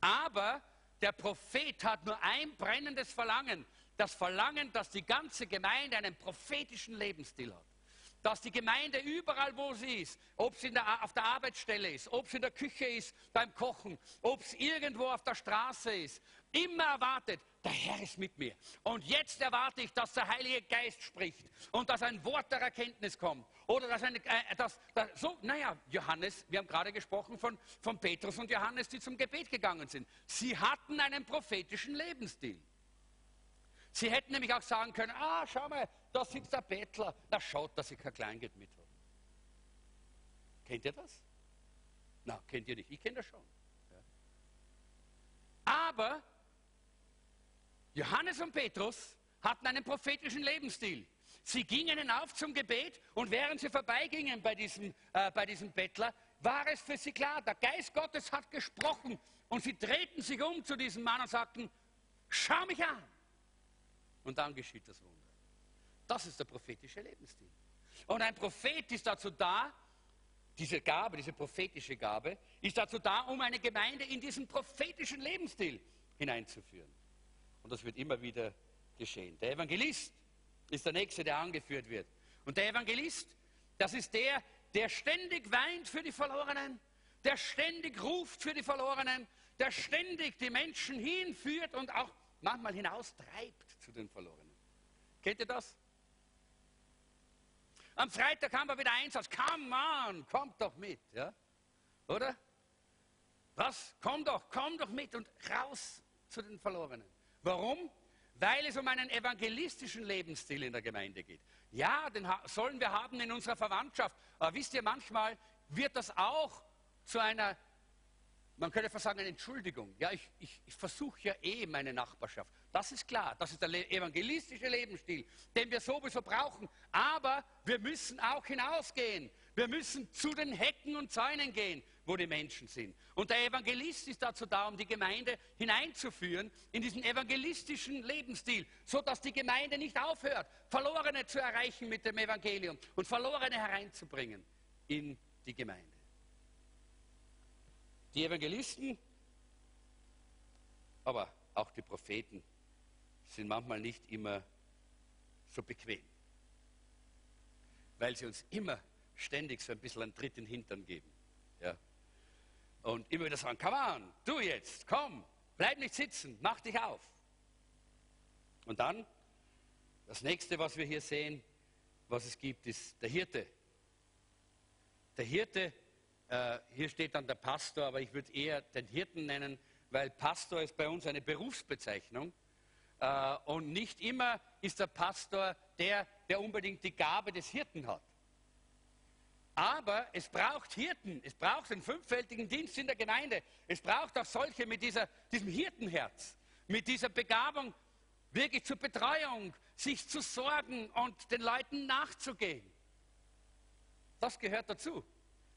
Aber der Prophet hat nur ein brennendes Verlangen. Das Verlangen, dass die ganze Gemeinde einen prophetischen Lebensstil hat dass die Gemeinde überall, wo sie ist, ob sie der, auf der Arbeitsstelle ist, ob sie in der Küche ist beim Kochen, ob es irgendwo auf der Straße ist, immer erwartet, der Herr ist mit mir. Und jetzt erwarte ich, dass der Heilige Geist spricht und dass ein Wort der Erkenntnis kommt. Oder dass ein, äh, dass, dass, so, naja, Johannes, wir haben gerade gesprochen von, von Petrus und Johannes, die zum Gebet gegangen sind. Sie hatten einen prophetischen Lebensstil. Sie hätten nämlich auch sagen können, ah, schau mal, da sitzt der Bettler, na schaut, dass ich kein Kleingeld mit habe. Kennt ihr das? Na, kennt ihr nicht, ich kenne das schon. Ja. Aber Johannes und Petrus hatten einen prophetischen Lebensstil. Sie gingen hinauf zum Gebet und während sie vorbeigingen bei diesem, äh, bei diesem Bettler, war es für sie klar, der Geist Gottes hat gesprochen und sie drehten sich um zu diesem Mann und sagten, schau mich an. Und dann geschieht das Wunder. Das ist der prophetische Lebensstil. Und ein Prophet ist dazu da, diese Gabe, diese prophetische Gabe, ist dazu da, um eine Gemeinde in diesen prophetischen Lebensstil hineinzuführen. Und das wird immer wieder geschehen. Der Evangelist ist der Nächste, der angeführt wird. Und der Evangelist, das ist der, der ständig weint für die Verlorenen, der ständig ruft für die Verlorenen, der ständig die Menschen hinführt und auch manchmal hinaustreibt zu den Verlorenen. Kennt ihr das? Am Freitag haben wir wieder Einsatz. Come on, kommt doch mit. Ja? Oder? Was? Komm doch, komm doch mit und raus zu den Verlorenen. Warum? Weil es um einen evangelistischen Lebensstil in der Gemeinde geht. Ja, den sollen wir haben in unserer Verwandtschaft. Aber wisst ihr, manchmal wird das auch zu einer man könnte fast sagen, eine Entschuldigung. Ja, ich, ich, ich versuche ja eh meine Nachbarschaft. Das ist klar, das ist der evangelistische Lebensstil, den wir sowieso brauchen. Aber wir müssen auch hinausgehen. Wir müssen zu den Hecken und Zäunen gehen, wo die Menschen sind. Und der Evangelist ist dazu da, um die Gemeinde hineinzuführen in diesen evangelistischen Lebensstil, sodass die Gemeinde nicht aufhört, Verlorene zu erreichen mit dem Evangelium und Verlorene hereinzubringen in die Gemeinde. Die Evangelisten, aber auch die Propheten sind manchmal nicht immer so bequem, weil sie uns immer ständig so ein bisschen einen Tritt in den Hintern geben. Ja. Und immer wieder sagen, komm an, du jetzt, komm, bleib nicht sitzen, mach dich auf. Und dann, das nächste, was wir hier sehen, was es gibt, ist der Hirte. Der Hirte äh, hier steht dann der Pastor, aber ich würde eher den Hirten nennen, weil Pastor ist bei uns eine Berufsbezeichnung. Äh, und nicht immer ist der Pastor der, der unbedingt die Gabe des Hirten hat. Aber es braucht Hirten, es braucht einen fünffältigen Dienst in der Gemeinde. Es braucht auch solche mit dieser, diesem Hirtenherz, mit dieser Begabung, wirklich zur Betreuung, sich zu sorgen und den Leuten nachzugehen. Das gehört dazu.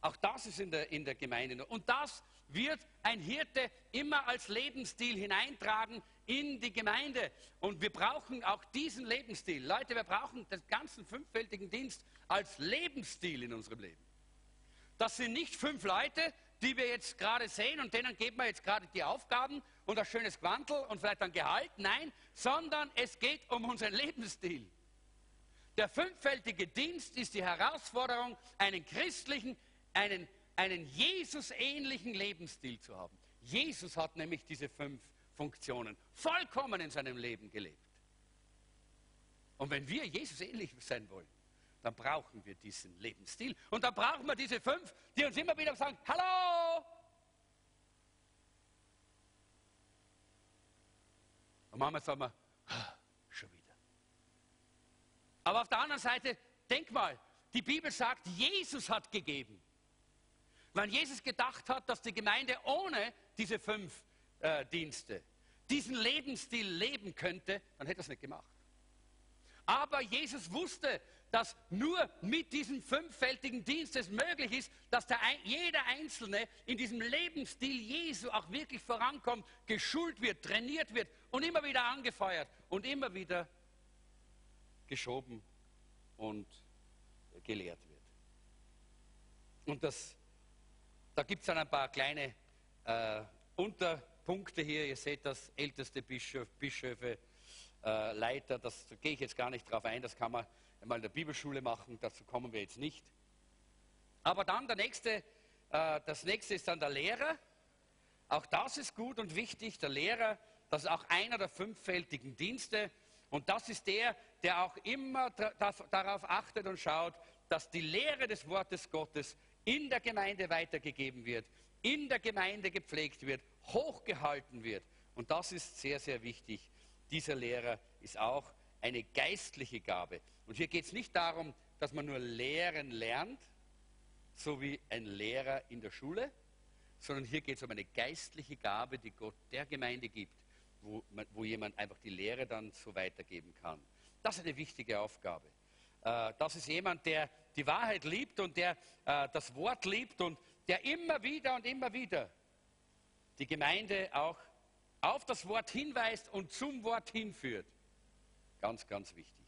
Auch das ist in der, in der Gemeinde. Und das wird ein Hirte immer als Lebensstil hineintragen in die Gemeinde. Und wir brauchen auch diesen Lebensstil. Leute, wir brauchen den ganzen fünffältigen Dienst als Lebensstil in unserem Leben. Das sind nicht fünf Leute, die wir jetzt gerade sehen und denen geben wir jetzt gerade die Aufgaben und ein schönes Quantel und vielleicht ein Gehalt. Nein, sondern es geht um unseren Lebensstil. Der fünffältige Dienst ist die Herausforderung, einen christlichen einen, einen Jesus-ähnlichen Lebensstil zu haben. Jesus hat nämlich diese fünf Funktionen vollkommen in seinem Leben gelebt. Und wenn wir Jesus ähnlich sein wollen, dann brauchen wir diesen Lebensstil. Und dann brauchen wir diese fünf, die uns immer wieder sagen, hallo! Und manchmal sagen wir, ah, schon wieder. Aber auf der anderen Seite, denk mal, die Bibel sagt, Jesus hat gegeben. Wenn Jesus gedacht hat, dass die Gemeinde ohne diese fünf äh, Dienste diesen Lebensstil leben könnte, dann hätte er es nicht gemacht. Aber Jesus wusste, dass nur mit diesem fünffältigen Dienst es möglich ist, dass der, jeder Einzelne in diesem Lebensstil Jesu auch wirklich vorankommt, geschult wird, trainiert wird und immer wieder angefeuert und immer wieder geschoben und gelehrt wird. Und das, da gibt es dann ein paar kleine äh, Unterpunkte hier. Ihr seht das, älteste Bischof, Bischöfe, äh, Leiter, das, da gehe ich jetzt gar nicht drauf ein, das kann man mal in der Bibelschule machen, dazu kommen wir jetzt nicht. Aber dann der nächste, äh, das nächste ist dann der Lehrer. Auch das ist gut und wichtig. Der Lehrer, das ist auch einer der fünffältigen Dienste. Und das ist der, der auch immer darauf achtet und schaut, dass die Lehre des Wortes Gottes in der Gemeinde weitergegeben wird, in der Gemeinde gepflegt wird, hochgehalten wird. Und das ist sehr, sehr wichtig. Dieser Lehrer ist auch eine geistliche Gabe. Und hier geht es nicht darum, dass man nur Lehren lernt, so wie ein Lehrer in der Schule, sondern hier geht es um eine geistliche Gabe, die Gott der Gemeinde gibt, wo, man, wo jemand einfach die Lehre dann so weitergeben kann. Das ist eine wichtige Aufgabe. Äh, das ist jemand, der die Wahrheit liebt und der äh, das Wort liebt und der immer wieder und immer wieder die Gemeinde auch auf das Wort hinweist und zum Wort hinführt. Ganz, ganz wichtig.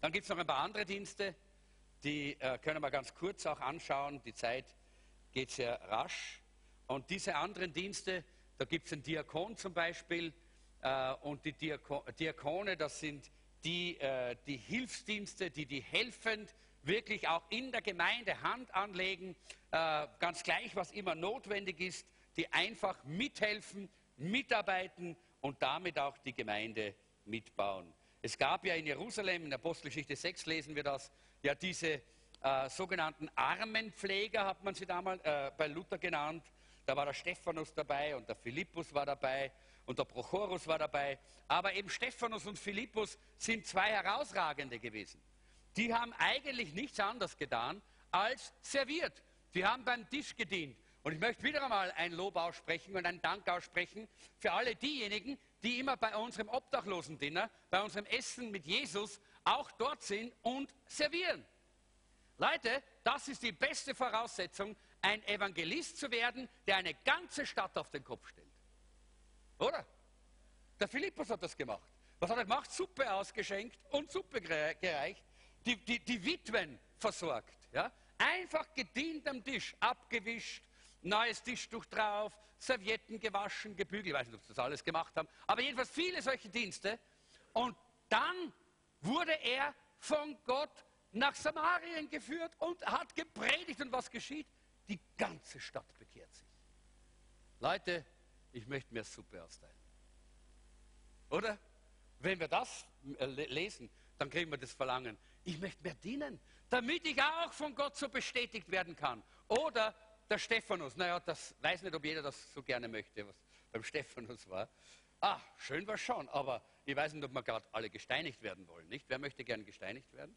Dann gibt es noch ein paar andere Dienste, die äh, können wir ganz kurz auch anschauen. Die Zeit geht sehr rasch. Und diese anderen Dienste, da gibt es einen Diakon zum Beispiel. Äh, und die Diako Diakone, das sind die, äh, die Hilfsdienste, die, die helfend wirklich auch in der Gemeinde Hand anlegen, äh, ganz gleich, was immer notwendig ist, die einfach mithelfen, mitarbeiten und damit auch die Gemeinde mitbauen. Es gab ja in Jerusalem, in Apostelgeschichte 6 lesen wir das, ja diese äh, sogenannten Armenpfleger, hat man sie damals äh, bei Luther genannt. Da war der Stephanus dabei und der Philippus war dabei und der Prochorus war dabei. Aber eben Stephanus und Philippus sind zwei herausragende gewesen. Die haben eigentlich nichts anderes getan als serviert. Die haben beim Tisch gedient. Und ich möchte wieder einmal ein Lob aussprechen und einen Dank aussprechen für alle diejenigen, die immer bei unserem Obdachlosendinner, bei unserem Essen mit Jesus auch dort sind und servieren. Leute, das ist die beste Voraussetzung, ein Evangelist zu werden, der eine ganze Stadt auf den Kopf stellt. Oder? Der Philippus hat das gemacht. Was hat er gemacht? Suppe ausgeschenkt und Suppe gereicht. Die, die, die Witwen versorgt. Ja? Einfach gedient am Tisch, abgewischt, neues Tischtuch drauf, Servietten gewaschen, gebügelt. Ich weiß nicht, ob sie das alles gemacht haben, aber jedenfalls viele solche Dienste. Und dann wurde er von Gott nach Samarien geführt und hat gepredigt. Und was geschieht? Die ganze Stadt bekehrt sich. Leute, ich möchte mehr Suppe austeilen. Oder? Wenn wir das äh, lesen, dann kriegen wir das Verlangen. Ich möchte mehr dienen, damit ich auch von Gott so bestätigt werden kann. Oder der Stephanus, naja, das weiß nicht, ob jeder das so gerne möchte, was beim Stephanus war. Ah, schön war schon, aber ich weiß nicht, ob wir gerade alle gesteinigt werden wollen, nicht? Wer möchte gern gesteinigt werden?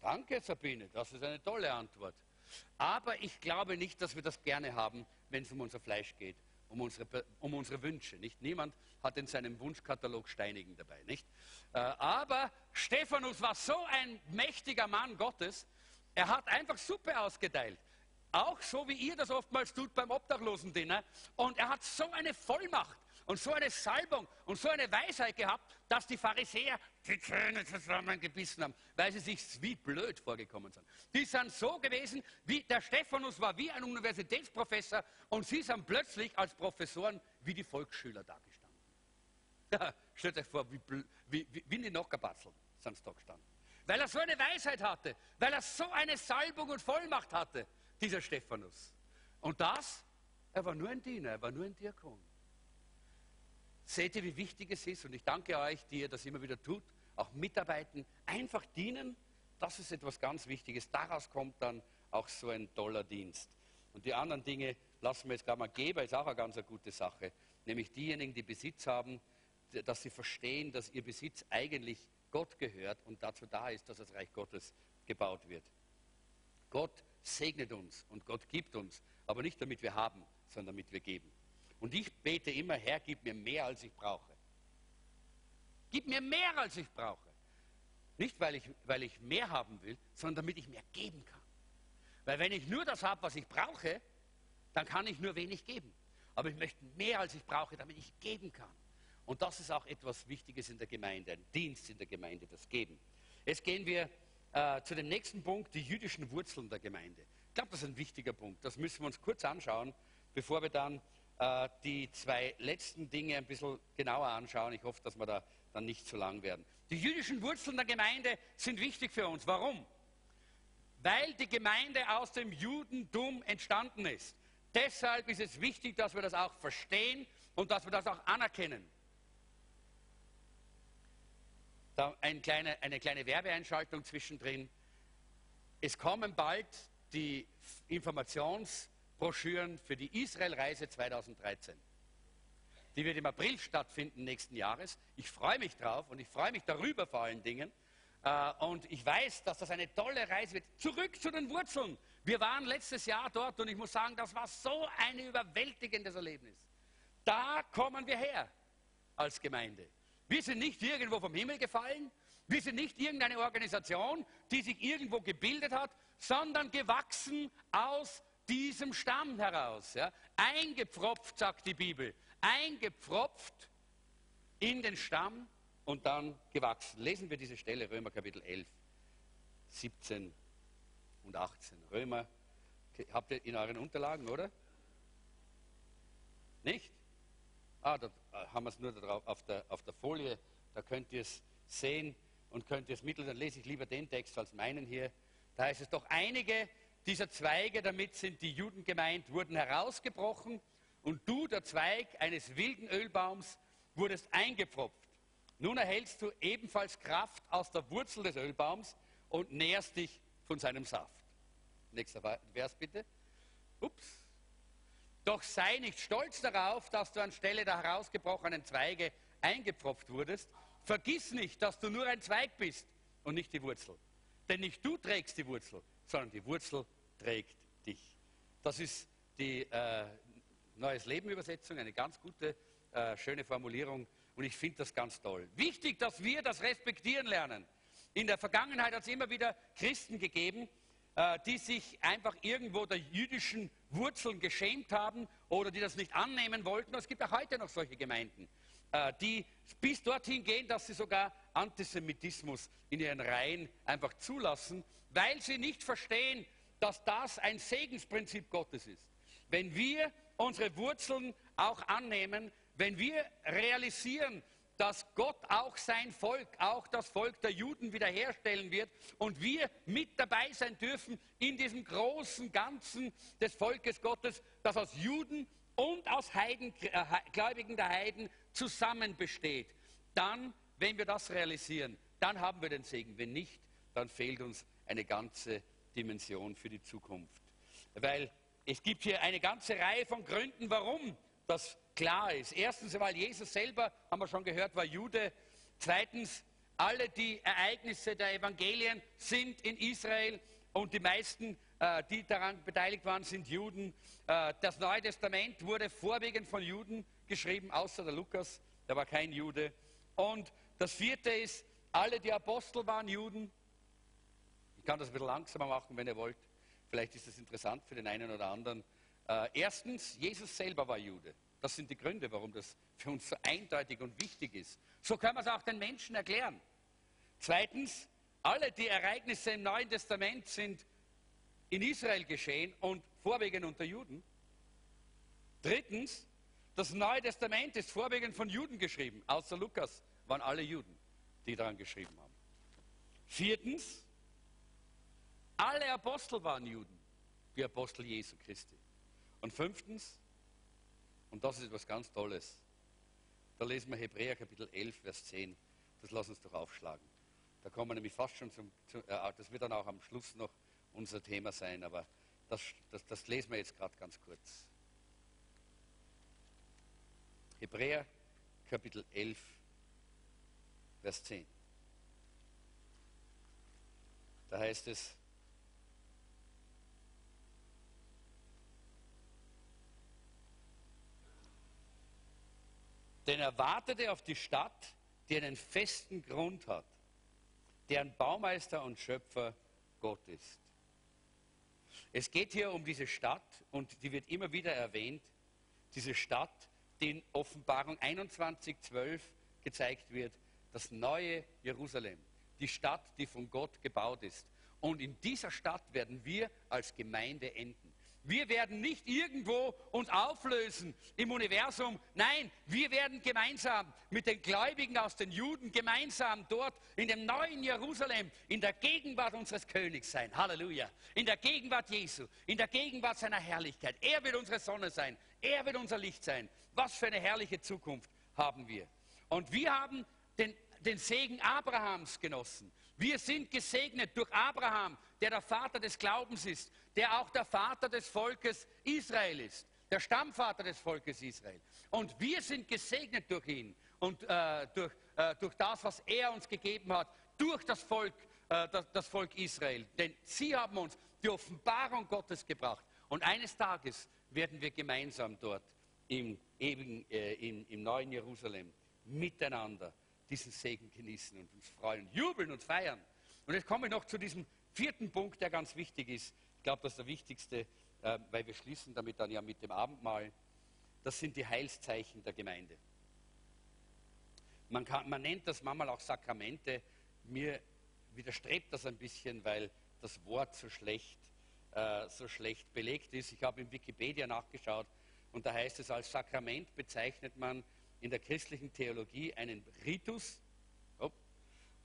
Danke, Sabine, das ist eine tolle Antwort. Aber ich glaube nicht, dass wir das gerne haben, wenn es um unser Fleisch geht, um unsere, um unsere Wünsche. Nicht? Niemand hat in seinem Wunschkatalog Steinigen dabei. Nicht? Äh, aber Stephanus war so ein mächtiger Mann Gottes, er hat einfach Suppe ausgeteilt. Auch so wie ihr das oftmals tut beim Obdachlosendiener. Und er hat so eine Vollmacht und so eine Salbung und so eine Weisheit gehabt, dass die Pharisäer die Zähne zusammengebissen haben, weil sie sich wie blöd vorgekommen sind. Die sind so gewesen, wie der Stephanus war wie ein Universitätsprofessor und sie sind plötzlich als Professoren wie die Volksschüler dagestanden. [LAUGHS] Ja, stellt euch vor, wie, wie, wie, wie die Nockerbatzeln sind sie da gestanden. Weil er so eine Weisheit hatte, weil er so eine Salbung und Vollmacht hatte dieser Stephanus. Und das Er war nur ein Diener, er war nur ein Diakon. Seht ihr, wie wichtig es ist? Und ich danke euch, die ihr das immer wieder tut, auch mitarbeiten, einfach dienen. Das ist etwas ganz Wichtiges. Daraus kommt dann auch so ein toller Dienst. Und die anderen Dinge lassen wir jetzt gerade mal geben, ist auch eine ganz gute Sache. Nämlich diejenigen, die Besitz haben, dass sie verstehen, dass ihr Besitz eigentlich Gott gehört und dazu da ist, dass das Reich Gottes gebaut wird. Gott segnet uns und Gott gibt uns, aber nicht damit wir haben, sondern damit wir geben. Und ich bete immer, Herr, gib mir mehr, als ich brauche. Gib mir mehr, als ich brauche. Nicht, weil ich, weil ich mehr haben will, sondern damit ich mehr geben kann. Weil wenn ich nur das habe, was ich brauche, dann kann ich nur wenig geben. Aber ich möchte mehr, als ich brauche, damit ich geben kann. Und das ist auch etwas Wichtiges in der Gemeinde, ein Dienst in der Gemeinde, das Geben. Jetzt gehen wir äh, zu dem nächsten Punkt, die jüdischen Wurzeln der Gemeinde. Ich glaube, das ist ein wichtiger Punkt. Das müssen wir uns kurz anschauen, bevor wir dann äh, die zwei letzten Dinge ein bisschen genauer anschauen. Ich hoffe, dass wir da dann nicht zu lang werden. Die jüdischen Wurzeln der Gemeinde sind wichtig für uns. Warum? Weil die Gemeinde aus dem Judentum entstanden ist. Deshalb ist es wichtig, dass wir das auch verstehen und dass wir das auch anerkennen. Da ein kleine, eine kleine Werbeeinschaltung zwischendrin. Es kommen bald die Informationsbroschüren für die Israelreise 2013. Die wird im April stattfinden nächsten Jahres. Ich freue mich drauf und ich freue mich darüber vor allen Dingen. Äh, und ich weiß, dass das eine tolle Reise wird. Zurück zu den Wurzeln. Wir waren letztes Jahr dort und ich muss sagen, das war so ein überwältigendes Erlebnis. Da kommen wir her als Gemeinde. Wir sind nicht irgendwo vom Himmel gefallen. Wir sind nicht irgendeine Organisation, die sich irgendwo gebildet hat, sondern gewachsen aus diesem Stamm heraus. Ja. Eingepfropft, sagt die Bibel. Eingepfropft in den Stamm und dann gewachsen. Lesen wir diese Stelle, Römer Kapitel 11, 17 und 18. Römer, habt ihr in euren Unterlagen, oder? Nicht? Ah, da äh, haben wir es nur drauf, auf, der, auf der Folie, da könnt ihr es sehen und könnt ihr es mitteln. Dann lese ich lieber den Text als meinen hier. Da heißt es doch, einige dieser Zweige, damit sind die Juden gemeint, wurden herausgebrochen und du, der Zweig eines wilden Ölbaums, wurdest eingepfropft. Nun erhältst du ebenfalls Kraft aus der Wurzel des Ölbaums und nährst dich von seinem Saft. Nächster Vers bitte. Ups. Doch sei nicht stolz darauf, dass du anstelle der herausgebrochenen Zweige eingepfropft wurdest. Vergiss nicht, dass du nur ein Zweig bist und nicht die Wurzel. Denn nicht du trägst die Wurzel, sondern die Wurzel trägt dich. Das ist die äh, Neues Leben Übersetzung, eine ganz gute, äh, schöne Formulierung und ich finde das ganz toll. Wichtig, dass wir das respektieren lernen. In der Vergangenheit hat es immer wieder Christen gegeben, äh, die sich einfach irgendwo der jüdischen Wurzeln geschämt haben oder die das nicht annehmen wollten. Es gibt auch heute noch solche Gemeinden, äh, die bis dorthin gehen, dass sie sogar Antisemitismus in ihren Reihen einfach zulassen, weil sie nicht verstehen, dass das ein Segensprinzip Gottes ist. Wenn wir unsere Wurzeln auch annehmen, wenn wir realisieren, dass Gott auch sein Volk, auch das Volk der Juden wiederherstellen wird und wir mit dabei sein dürfen in diesem großen Ganzen des Volkes Gottes, das aus Juden und aus Heiden, äh, Gläubigen der Heiden zusammen besteht, dann, wenn wir das realisieren, dann haben wir den Segen. Wenn nicht, dann fehlt uns eine ganze Dimension für die Zukunft. Weil es gibt hier eine ganze Reihe von Gründen, warum das klar ist. Erstens, weil Jesus selber, haben wir schon gehört, war Jude. Zweitens, alle die Ereignisse der Evangelien sind in Israel und die meisten, äh, die daran beteiligt waren, sind Juden. Äh, das Neue Testament wurde vorwiegend von Juden geschrieben, außer der Lukas, der war kein Jude. Und das vierte ist, alle die Apostel waren Juden. Ich kann das ein bisschen langsamer machen, wenn ihr wollt. Vielleicht ist das interessant für den einen oder anderen. Äh, erstens, Jesus selber war Jude. Das sind die Gründe, warum das für uns so eindeutig und wichtig ist. So können wir es auch den Menschen erklären. Zweitens, alle die Ereignisse im Neuen Testament sind in Israel geschehen und vorwiegend unter Juden. Drittens, das Neue Testament ist vorwiegend von Juden geschrieben. Außer Lukas waren alle Juden, die daran geschrieben haben. Viertens, alle Apostel waren Juden, die Apostel Jesu Christi. Und fünftens, Und das ist etwas ganz Tolles. Da lesen wir Hebräer Kapitel 11, Vers 10. Das lass uns doch aufschlagen. Da kommen wir nämlich fast schon zum, zu, äh, das wird dann auch am Schluss noch unser Thema sein, aber das, das, das lesen wir jetzt gerade ganz kurz. Hebräer Kapitel 11, Vers 10. Da heißt es, denn er wartete auf die Stadt, die einen festen Grund hat, deren Baumeister und Schöpfer Gott ist. Es geht hier um diese Stadt und die wird immer wieder erwähnt, diese Stadt, die in Offenbarung 21.12 gezeigt wird, das neue Jerusalem, die Stadt, die von Gott gebaut ist. Und in dieser Stadt werden wir als Gemeinde enden. Wir werden nicht irgendwo uns auflösen im Universum. Nein, wir werden gemeinsam mit den Gläubigen aus den Juden gemeinsam dort in dem neuen Jerusalem in der Gegenwart unseres Königs sein. Halleluja. In der Gegenwart Jesu, in der Gegenwart seiner Herrlichkeit. Er wird unsere Sonne sein. Er wird unser Licht sein. Was für eine herrliche Zukunft haben wir. Und wir haben den, den Segen Abrahams genossen. Wir sind gesegnet durch Abraham, der der Vater des Glaubens ist, der auch der Vater des Volkes Israel ist, der Stammvater des Volkes Israel. Und wir sind gesegnet durch ihn und äh, durch, äh, durch das, was er uns gegeben hat, durch das Volk, äh, das, das Volk Israel. Denn sie haben uns die Offenbarung Gottes gebracht. Und eines Tages werden wir gemeinsam dort im, ewigen, äh, im, im neuen Jerusalem miteinander diesen Segen genießen und uns freuen, jubeln und feiern. Und jetzt komme ich noch zu diesem vierten Punkt, der ganz wichtig ist. Ich glaube, das ist der wichtigste, äh, weil wir schließen damit dann ja mit dem Abendmahl. Das sind die Heilszeichen der Gemeinde. Man, kann, man nennt das manchmal auch Sakramente. Mir widerstrebt das ein bisschen, weil das Wort so schlecht, äh, so schlecht belegt ist. Ich habe in Wikipedia nachgeschaut und da heißt es, als Sakrament bezeichnet man in der christlichen Theologie einen Ritus,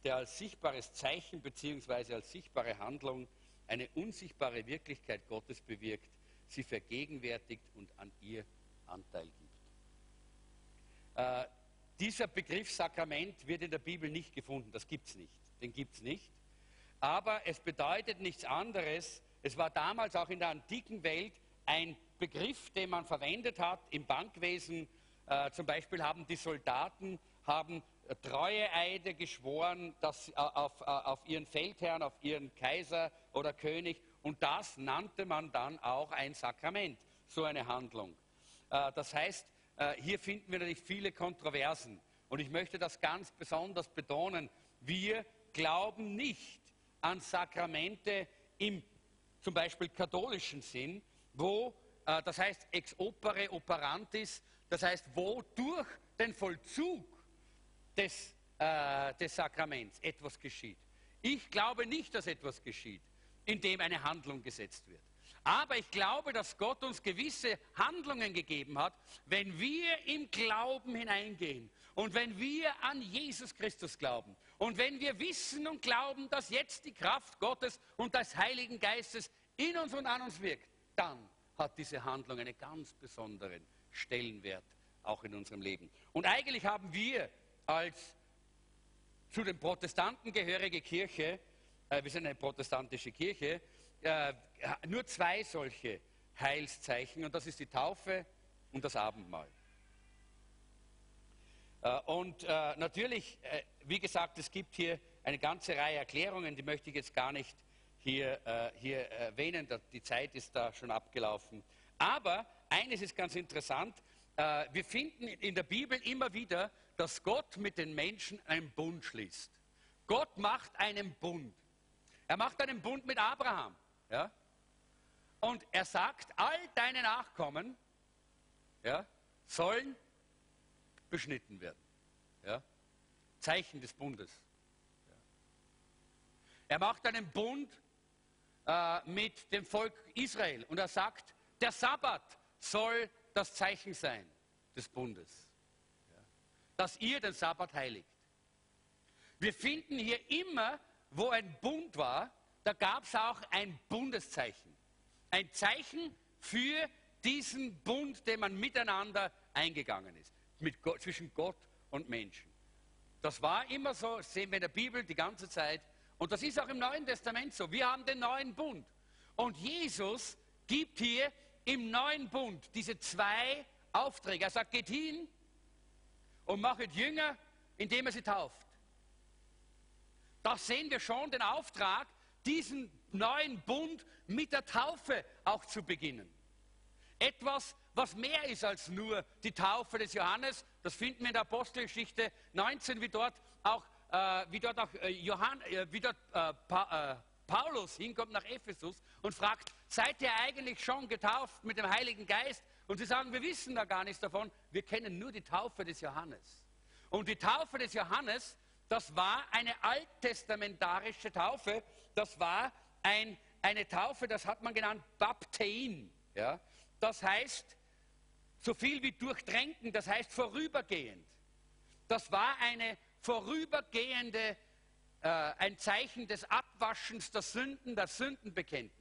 der als sichtbares Zeichen bzw. als sichtbare Handlung eine unsichtbare Wirklichkeit Gottes bewirkt, sie vergegenwärtigt und an ihr Anteil gibt. Äh, dieser Begriff Sakrament wird in der Bibel nicht gefunden, das gibt es nicht, den gibt es nicht. Aber es bedeutet nichts anderes, es war damals auch in der antiken Welt ein Begriff, den man verwendet hat im Bankwesen. Äh, zum Beispiel haben die Soldaten haben Treueeide geschworen dass, äh, auf, äh, auf ihren Feldherrn, auf ihren Kaiser oder König. Und das nannte man dann auch ein Sakrament, so eine Handlung. Äh, das heißt, hier finden wir natürlich viele Kontroversen. Und ich möchte das ganz besonders betonen. Wir glauben nicht an Sakramente im zum Beispiel katholischen Sinn, wo, das heißt ex opere operantis, das heißt, wo durch den Vollzug des, äh, des Sakraments etwas geschieht. Ich glaube nicht, dass etwas geschieht, indem eine Handlung gesetzt wird. Aber ich glaube, dass Gott uns gewisse Handlungen gegeben hat, wenn wir im Glauben hineingehen und wenn wir an Jesus Christus glauben und wenn wir wissen und glauben, dass jetzt die Kraft Gottes und des Heiligen Geistes in uns und an uns wirkt, dann hat diese Handlung einen ganz besonderen Stellenwert auch in unserem Leben. Und eigentlich haben wir als zu den Protestanten gehörige Kirche, äh, wir sind eine protestantische Kirche, äh, nur zwei solche Heilszeichen und das ist die Taufe und das Abendmahl. Äh, und äh, natürlich, äh, wie gesagt, es gibt hier eine ganze Reihe Erklärungen, die möchte ich jetzt gar nicht hier, äh, hier erwähnen, die Zeit ist da schon abgelaufen. Aber eines ist ganz interessant, wir finden in der Bibel immer wieder dass Gott mit den Menschen einen Bund schließt. Gott macht einen Bund. Er macht einen Bund mit Abraham. Ja? Und er sagt, all deine Nachkommen ja, sollen beschnitten werden. Ja? Zeichen des Bundes. Ja. Er macht einen Bund äh, mit dem Volk Israel und er sagt, der Sabbat soll das Zeichen sein des Bundes dass ihr den Sabbat heiligt. Wir finden hier immer, wo ein Bund war, da gab es auch ein Bundeszeichen. Ein Zeichen für diesen Bund, den man miteinander eingegangen ist, mit Gott, zwischen Gott und Menschen. Das war immer so, sehen wir in der Bibel die ganze Zeit. Und das ist auch im Neuen Testament so. Wir haben den neuen Bund. Und Jesus gibt hier im neuen Bund diese zwei Aufträge. Er sagt, geht hin und machet Jünger, indem er sie tauft. Da sehen wir schon den Auftrag, diesen neuen Bund mit der Taufe auch zu beginnen. Etwas, was mehr ist als nur die Taufe des Johannes. Das finden wir in der Apostelgeschichte 19, wie dort auch, äh, wie dort auch äh, Johann, äh, wie dort, äh, pa, äh, Paulus hinkommt nach Ephesus und fragt, seid ihr eigentlich schon getauft mit dem Heiligen Geist? Und sie sagen, wir wissen da gar nichts davon, wir kennen nur die Taufe des Johannes. Und die Taufe des Johannes, das war eine alttestamentarische Taufe, das war ein, eine Taufe, das hat man genannt Baptein. Ja? Das heißt, so viel wie durchtränken, das heißt vorübergehend. Das war eine vorübergehende, äh, ein Zeichen des Abwaschens der Sünden, das Sündenbekenntnis.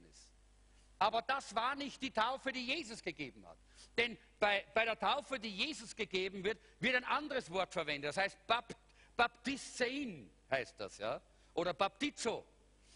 Aber das war nicht die Taufe, die Jesus gegeben hat. Denn bei, bei der Taufe, die Jesus gegeben wird, wird ein anderes Wort verwendet. Das heißt Bapt, Baptizein heißt das, ja? Oder Baptizo.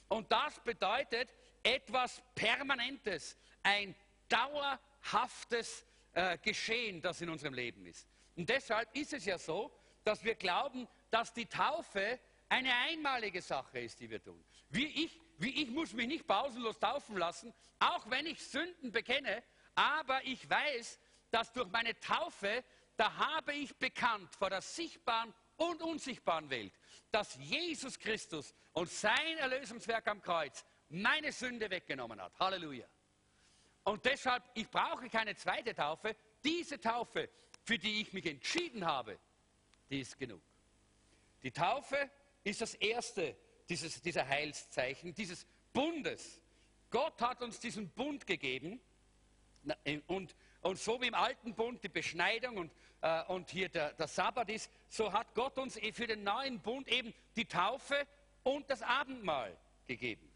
Und das bedeutet etwas Permanentes, ein dauerhaftes äh, Geschehen, das in unserem Leben ist. Und deshalb ist es ja so, dass wir glauben, dass die Taufe eine einmalige Sache ist, die wir tun. Wie ich, wie ich muss mich nicht pausenlos taufen lassen, auch wenn ich Sünden bekenne, aber ich weiß, dass durch meine Taufe, da habe ich bekannt vor der sichtbaren und unsichtbaren Welt, dass Jesus Christus und sein Erlösungswerk am Kreuz meine Sünde weggenommen hat. Halleluja. Und deshalb, ich brauche keine zweite Taufe. Diese Taufe, für die ich mich entschieden habe, die ist genug. Die Taufe ist das erste dieses, dieser Heilszeichen, dieses Bundes. Gott hat uns diesen Bund gegeben und, und so wie im alten Bund die Beschneidung und, äh, und hier der, der Sabbat ist, so hat Gott uns für den neuen Bund eben die Taufe und das Abendmahl gegeben.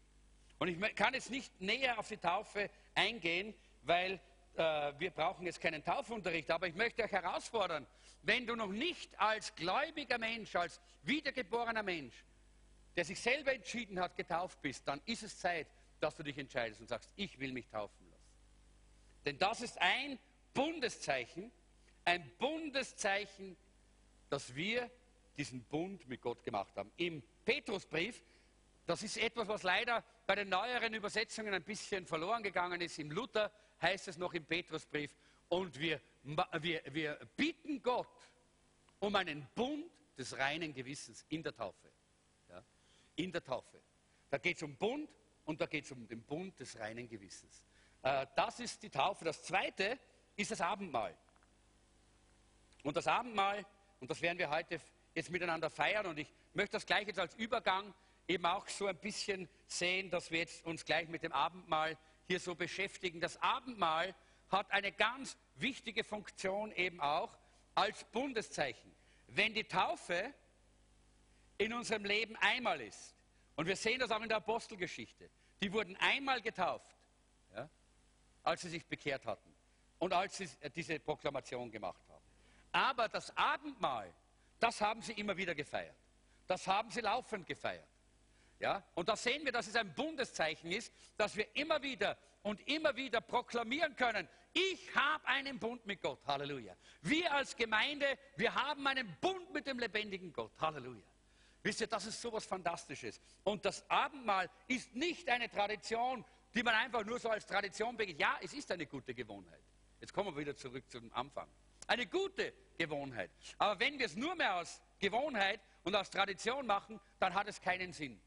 Und ich kann jetzt nicht näher auf die Taufe eingehen, weil äh, wir brauchen jetzt keinen Taufunterricht, aber ich möchte euch herausfordern, wenn du noch nicht als gläubiger Mensch, als wiedergeborener Mensch, der sich selber entschieden hat, getauft bist, dann ist es Zeit, dass du dich entscheidest und sagst, ich will mich taufen lassen. Denn das ist ein Bundeszeichen, ein Bundeszeichen, dass wir diesen Bund mit Gott gemacht haben. Im Petrusbrief das ist etwas, was leider bei den neueren Übersetzungen ein bisschen verloren gegangen ist. Im Luther heißt es noch im Petrusbrief, und wir, wir, wir bitten Gott um einen Bund des reinen Gewissens in der Taufe. In der Taufe. Da geht es um Bund und da geht es um den Bund des reinen Gewissens. Äh, das ist die Taufe. Das zweite ist das Abendmahl. Und das Abendmahl, und das werden wir heute jetzt miteinander feiern, und ich möchte das gleich jetzt als Übergang eben auch so ein bisschen sehen, dass wir jetzt uns gleich mit dem Abendmahl hier so beschäftigen. Das Abendmahl hat eine ganz wichtige Funktion eben auch als Bundeszeichen. Wenn die Taufe in unserem Leben einmal ist, und wir sehen das auch in der Apostelgeschichte, die wurden einmal getauft, ja, als sie sich bekehrt hatten und als sie diese Proklamation gemacht haben. Aber das Abendmahl, das haben sie immer wieder gefeiert. Das haben sie laufend gefeiert. Ja? Und da sehen wir, dass es ein Bundeszeichen ist, dass wir immer wieder und immer wieder proklamieren können, ich habe einen Bund mit Gott. Halleluja. Wir als Gemeinde, wir haben einen Bund mit dem lebendigen Gott. Halleluja. Wisst ihr, das ist so etwas Fantastisches. Und das Abendmahl ist nicht eine Tradition, die man einfach nur so als Tradition begeht. Ja, es ist eine gute Gewohnheit. Jetzt kommen wir wieder zurück zum Anfang. Eine gute Gewohnheit. Aber wenn wir es nur mehr aus Gewohnheit und aus Tradition machen, dann hat es keinen Sinn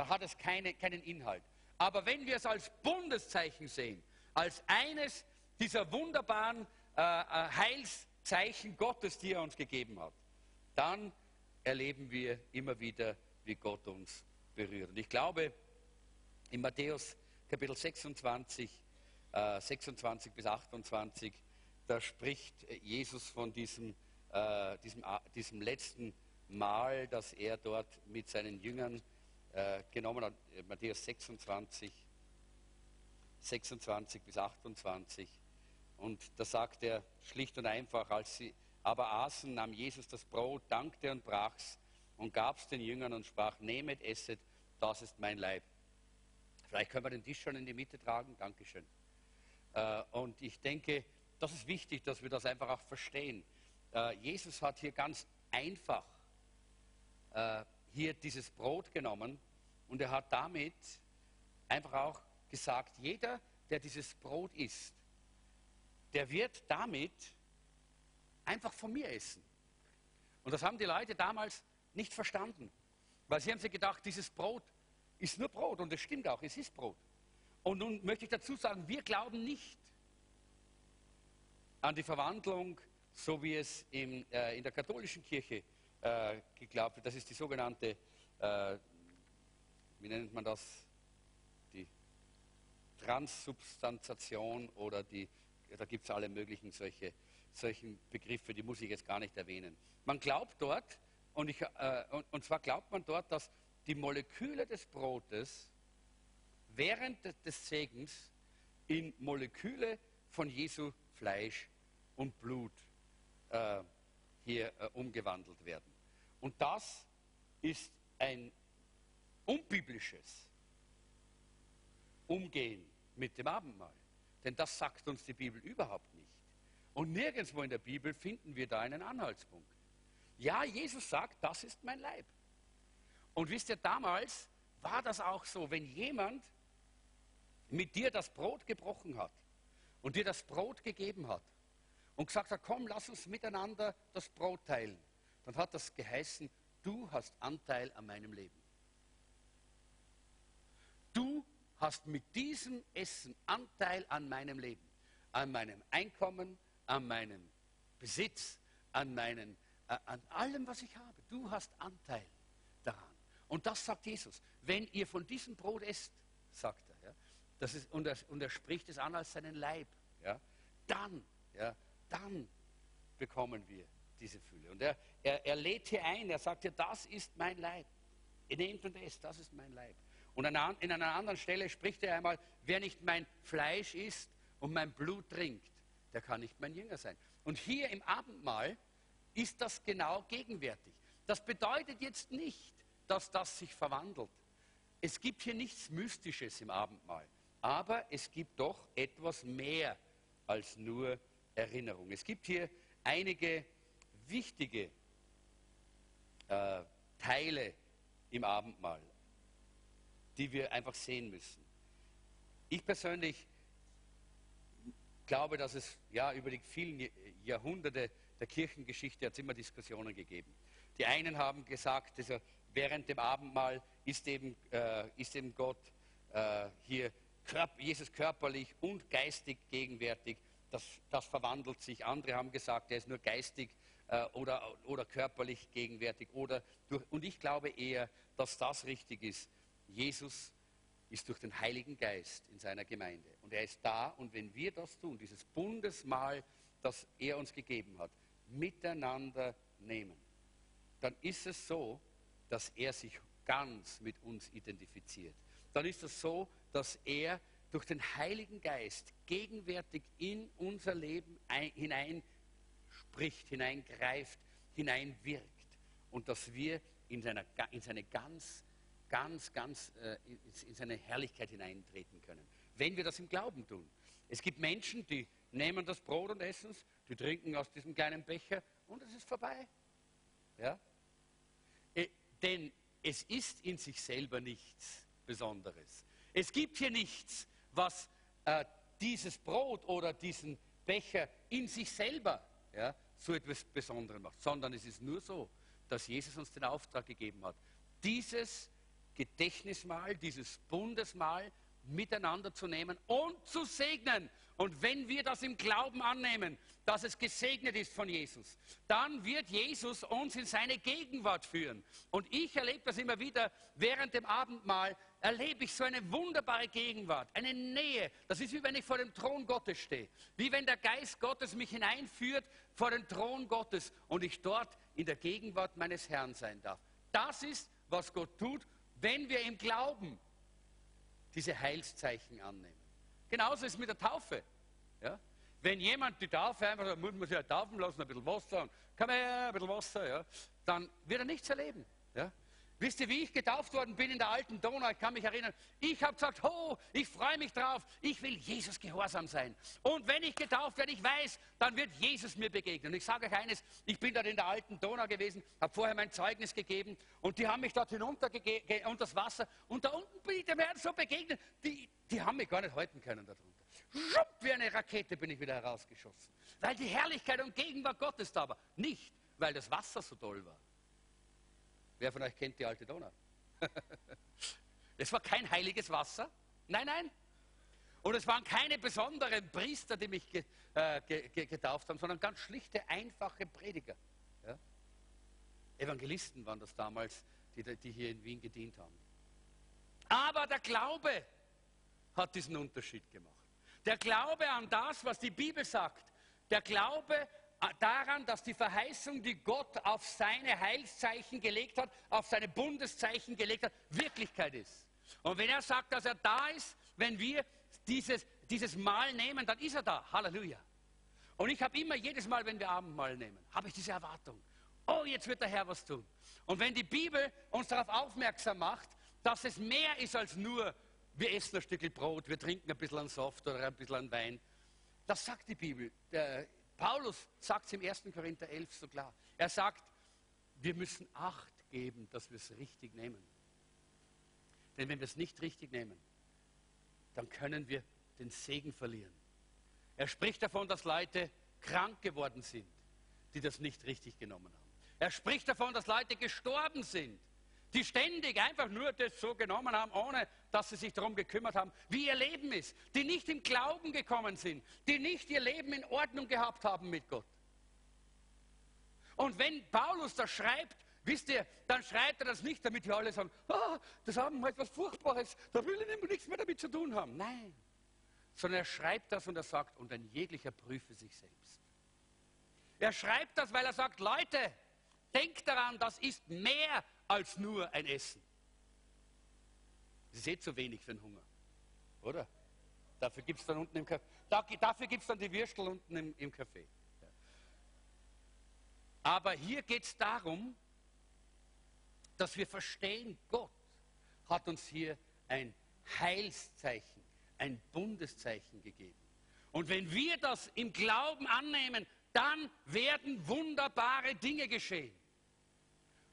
da hat es keine, keinen Inhalt. Aber wenn wir es als Bundeszeichen sehen, als eines dieser wunderbaren äh, äh, Heilszeichen Gottes, die er uns gegeben hat, dann erleben wir immer wieder, wie Gott uns berührt. Und ich glaube, in Matthäus Kapitel 26, äh, 26 bis 28, da spricht Jesus von diesem, äh, diesem, äh, diesem letzten Mal, das er dort mit seinen Jüngern äh, genommen hat, äh, Matthäus 26, 26 bis 28. Und da sagt er schlicht und einfach, als sie aber aßen, nahm Jesus das Brot, dankte und brach's und gab's den Jüngern und sprach, nehmet, esset, das ist mein Leib. Vielleicht können wir den Tisch schon in die Mitte tragen. Dankeschön. Äh, und ich denke, das ist wichtig, dass wir das einfach auch verstehen. Äh, Jesus hat hier ganz einfach äh, hier dieses Brot genommen und er hat damit einfach auch gesagt, jeder, der dieses Brot isst, der wird damit einfach von mir essen. Und das haben die Leute damals nicht verstanden, weil sie haben sich gedacht, dieses Brot ist nur Brot und es stimmt auch, es ist Brot. Und nun möchte ich dazu sagen, wir glauben nicht an die Verwandlung, so wie es in, äh, in der katholischen Kirche äh, geglaubt wird. Das ist die sogenannte, äh, wie nennt man das, die Transsubstantiation oder die, da gibt es alle möglichen solche, solchen Begriffe, die muss ich jetzt gar nicht erwähnen. Man glaubt dort, und, ich, äh, und, und zwar glaubt man dort, dass die Moleküle des Brotes während des Segens in Moleküle von Jesu Fleisch und Blut äh, hier äh, umgewandelt werden. Und das ist ein unbiblisches Umgehen mit dem Abendmahl. Denn das sagt uns die Bibel überhaupt nicht. Und nirgendwo in der Bibel finden wir da einen Anhaltspunkt. Ja, Jesus sagt, das ist mein Leib. Und wisst ihr, damals war das auch so, wenn jemand mit dir das Brot gebrochen hat und dir das Brot gegeben hat und gesagt hat, komm, lass uns miteinander das Brot teilen, dann hat das geheißen, du hast Anteil an meinem Leben. Du hast mit diesem Essen Anteil an meinem Leben, an meinem Einkommen, an meinem Besitz, an, meinen, äh, an allem, was ich habe. Du hast Anteil daran. Und das sagt Jesus. Wenn ihr von diesem Brot esst, sagt er, ja, das ist, und, er, und er spricht es an als seinen Leib, ja, dann, ja, dann bekommen wir diese Fülle. Und er, er, er lädt hier ein, er sagt ja, das ist mein Leib. Ihr nehmt und esst, das ist mein Leib. Und in einer anderen Stelle spricht er einmal, wer nicht mein Fleisch isst und mein Blut trinkt, der kann nicht mein Jünger sein. Und hier im Abendmahl ist das genau gegenwärtig. Das bedeutet jetzt nicht, dass das sich verwandelt. Es gibt hier nichts Mystisches im Abendmahl, aber es gibt doch etwas mehr als nur Erinnerung. Es gibt hier einige wichtige äh, Teile im Abendmahl, die wir einfach sehen müssen. Ich persönlich glaube, dass es ja über die vielen Jahrhunderte der Kirchengeschichte hat es immer Diskussionen gegeben. Die einen haben gesagt, also während dem Abendmahl ist eben, äh, ist eben Gott äh, hier, Körper, Jesus körperlich und geistig gegenwärtig. Das, das, verwandelt sich. Andere haben gesagt, er ist nur geistig äh, oder, oder körperlich gegenwärtig. Oder durch, und ich glaube eher, dass das richtig ist. Jesus ist durch den Heiligen Geist in seiner Gemeinde. Und er ist da. Und wenn wir das tun, dieses Bundesmahl, das er uns gegeben hat, miteinander nehmen, dann ist es so, dass er sich ganz mit uns identifiziert. Dann ist es so, dass er durch den Heiligen Geist gegenwärtig in unser Leben hineinspricht, hineingreift, hineinwirkt und dass wir in, seiner, in seine ganz, ganz, ganz, äh, in seine Herrlichkeit hineintreten können. Wenn wir das im Glauben tun. Es gibt Menschen, die nehmen das Brot und essen es, die trinken aus diesem kleinen Becher und es ist vorbei. Ja? Denn es ist in sich selber nichts Besonderes. Es gibt hier nichts, was äh, dieses Brot oder diesen Becher in sich selber ja, so etwas Besonderes macht, sondern es ist nur so, dass Jesus uns den Auftrag gegeben hat, dieses Gedächtnismahl, dieses Bundesmahl miteinander zu nehmen und zu segnen. Und wenn wir das im Glauben annehmen, dass es gesegnet ist von Jesus, dann wird Jesus uns in seine Gegenwart führen. Und ich erlebe das immer wieder während dem Abendmahl, erlebe ich so eine wunderbare Gegenwart, eine Nähe. Das ist wie wenn ich vor dem Thron Gottes stehe. Wie wenn der Geist Gottes mich hineinführt vor den Thron Gottes und ich dort in der Gegenwart meines Herrn sein darf. Das ist, was Gott tut, wenn wir im Glauben diese Heilszeichen annehmen. Genauso ist es mit der Taufe. Ja? Wenn jemand die Taufe einfach muss man sich ja taufen lassen, ein bisschen Wasser, und komm her, ein bisschen Wasser, ja, dann wird er nichts erleben. Ja. Wisst ihr, wie ich getauft worden bin in der alten Donau? Ich kann mich erinnern. Ich habe gesagt, ho, ich freue mich drauf. Ich will Jesus gehorsam sein. Und wenn ich getauft werde, ich weiß, dann wird Jesus mir begegnen. Und ich sage euch eines, ich bin dort in der alten Donau gewesen, habe vorher mein Zeugnis gegeben und die haben mich dort hinunter unter das Wasser. Und da unten bin ich dem Herrn so begegnet, die, die haben mich gar nicht halten können darunter. Schupp, wie eine Rakete bin ich wieder herausgeschossen. Weil die Herrlichkeit und Gegenwart Gottes da war. Nicht, weil das Wasser so toll war. Wer von euch kennt die alte Donau? [LAUGHS] es war kein heiliges Wasser. Nein, nein. Und es waren keine besonderen Priester, die mich ge, äh, ge, getauft haben, sondern ganz schlichte, einfache Prediger. Ja? Evangelisten waren das damals, die, die hier in Wien gedient haben. Aber der Glaube hat diesen Unterschied gemacht. Der Glaube an das, was die Bibel sagt. Der Glaube daran, dass die Verheißung, die Gott auf seine Heilszeichen gelegt hat, auf seine Bundeszeichen gelegt hat, Wirklichkeit ist. Und wenn er sagt, dass er da ist, wenn wir dieses, dieses Mal nehmen, dann ist er da. Halleluja. Und ich habe immer jedes Mal, wenn wir Abendmahl nehmen, habe ich diese Erwartung. Oh, jetzt wird der Herr was tun. Und wenn die Bibel uns darauf aufmerksam macht, dass es mehr ist als nur, wir essen ein Stück Brot, wir trinken ein bisschen an Saft oder ein bisschen an Wein, das sagt die Bibel. Der Paulus sagt es im 1. Korinther 11 so klar. Er sagt, wir müssen Acht geben, dass wir es richtig nehmen. Denn wenn wir es nicht richtig nehmen, dann können wir den Segen verlieren. Er spricht davon, dass Leute krank geworden sind, die das nicht richtig genommen haben. Er spricht davon, dass Leute gestorben sind, die ständig einfach nur das so genommen haben, ohne dass sie sich darum gekümmert haben, wie ihr Leben ist, die nicht im Glauben gekommen sind, die nicht ihr Leben in Ordnung gehabt haben mit Gott. Und wenn Paulus das schreibt, wisst ihr, dann schreibt er das nicht, damit wir alle sagen, ah, das haben wir etwas Furchtbares, da will ich nichts mehr damit zu tun haben. Nein, sondern er schreibt das und er sagt, und ein jeglicher prüfe sich selbst. Er schreibt das, weil er sagt, Leute, denkt daran, das ist mehr als nur ein Essen. Ist eh zu wenig für den Hunger, oder? Dafür gibt es dann unten im Café. Da, dafür gibt dann die Würstel unten im, im Café. Aber hier geht es darum, dass wir verstehen, Gott hat uns hier ein Heilszeichen, ein Bundeszeichen gegeben. Und wenn wir das im Glauben annehmen, dann werden wunderbare Dinge geschehen.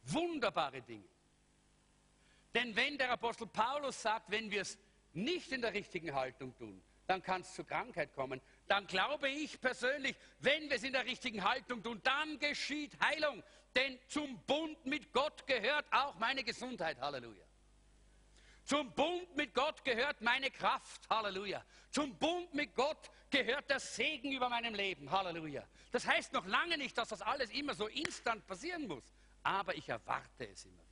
Wunderbare Dinge. Denn wenn der Apostel Paulus sagt, wenn wir es nicht in der richtigen Haltung tun, dann kann es zu Krankheit kommen, dann glaube ich persönlich, wenn wir es in der richtigen Haltung tun, dann geschieht Heilung. Denn zum Bund mit Gott gehört auch meine Gesundheit. Halleluja. Zum Bund mit Gott gehört meine Kraft. Halleluja. Zum Bund mit Gott gehört der Segen über meinem Leben. Halleluja. Das heißt noch lange nicht, dass das alles immer so instant passieren muss aber ich erwarte es immer.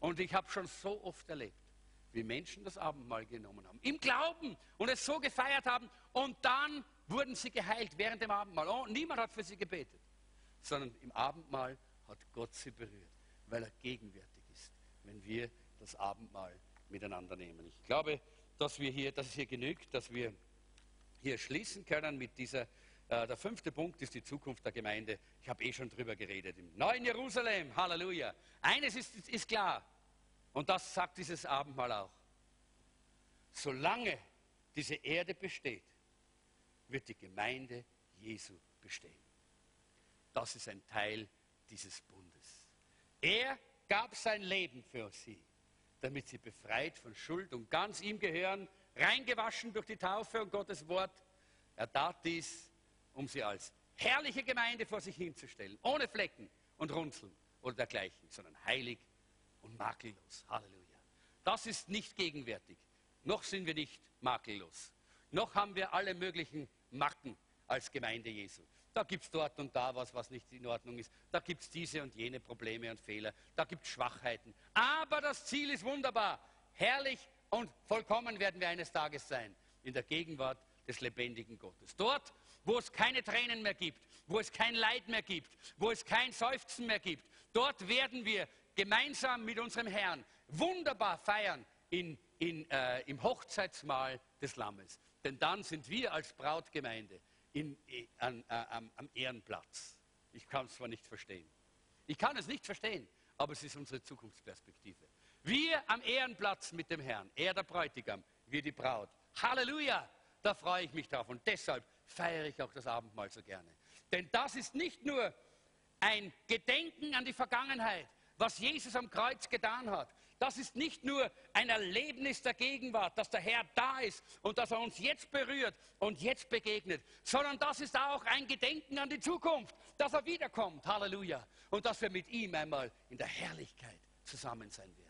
Und ich habe schon so oft erlebt, wie Menschen das Abendmahl genommen haben, im Glauben und es so gefeiert haben und dann wurden sie geheilt während dem Abendmahl. Oh, niemand hat für sie gebetet, sondern im Abendmahl hat Gott sie berührt, weil er gegenwärtig ist, wenn wir das Abendmahl miteinander nehmen. Ich glaube, dass, wir hier, dass es hier genügt, dass wir hier schließen können mit dieser äh, der fünfte Punkt ist die Zukunft der Gemeinde. Ich habe eh schon drüber geredet. Im neuen Jerusalem, Halleluja. Eines ist, ist klar, und das sagt dieses Abendmahl auch. Solange diese Erde besteht, wird die Gemeinde Jesu bestehen. Das ist ein Teil dieses Bundes. Er gab sein Leben für sie, damit sie befreit von Schuld und ganz ihm gehören, reingewaschen durch die Taufe und Gottes Wort. Er tat dies, um sie als herrliche Gemeinde vor sich hinzustellen, ohne Flecken und Runzeln oder dergleichen, sondern heilig und makellos. Halleluja. Das ist nicht gegenwärtig. Noch sind wir nicht makellos. Noch haben wir alle möglichen Macken als Gemeinde Jesu. Da gibt es dort und da was, was nicht in Ordnung ist. Da gibt es diese und jene Probleme und Fehler. Da gibt es Schwachheiten. Aber das Ziel ist wunderbar. Herrlich und vollkommen werden wir eines Tages sein. In der Gegenwart des lebendigen Gottes. Dort, wo es keine Tränen mehr gibt, wo es kein Leid mehr gibt, wo es kein Seufzen mehr gibt. Dort werden wir gemeinsam mit unserem Herrn wunderbar feiern in, in, äh, im Hochzeitsmahl des Lammes. Denn dann sind wir als Brautgemeinde in, äh, an, äh, am, am Ehrenplatz. Ich kann es zwar nicht verstehen. Ich kann es nicht verstehen, aber es ist unsere Zukunftsperspektive. Wir am Ehrenplatz mit dem Herrn, er der Bräutigam, wir die Braut. Halleluja! Da freue ich mich drauf und deshalb feiere ich auch das Abendmahl so gerne. Denn das ist nicht nur ein Gedenken an die Vergangenheit, was Jesus am Kreuz getan hat. Das ist nicht nur ein Erlebnis der Gegenwart, dass der Herr da ist und dass er uns jetzt berührt und jetzt begegnet, sondern das ist auch ein Gedenken an die Zukunft, dass er wiederkommt. Halleluja. Und dass wir mit ihm einmal in der Herrlichkeit zusammen sein werden.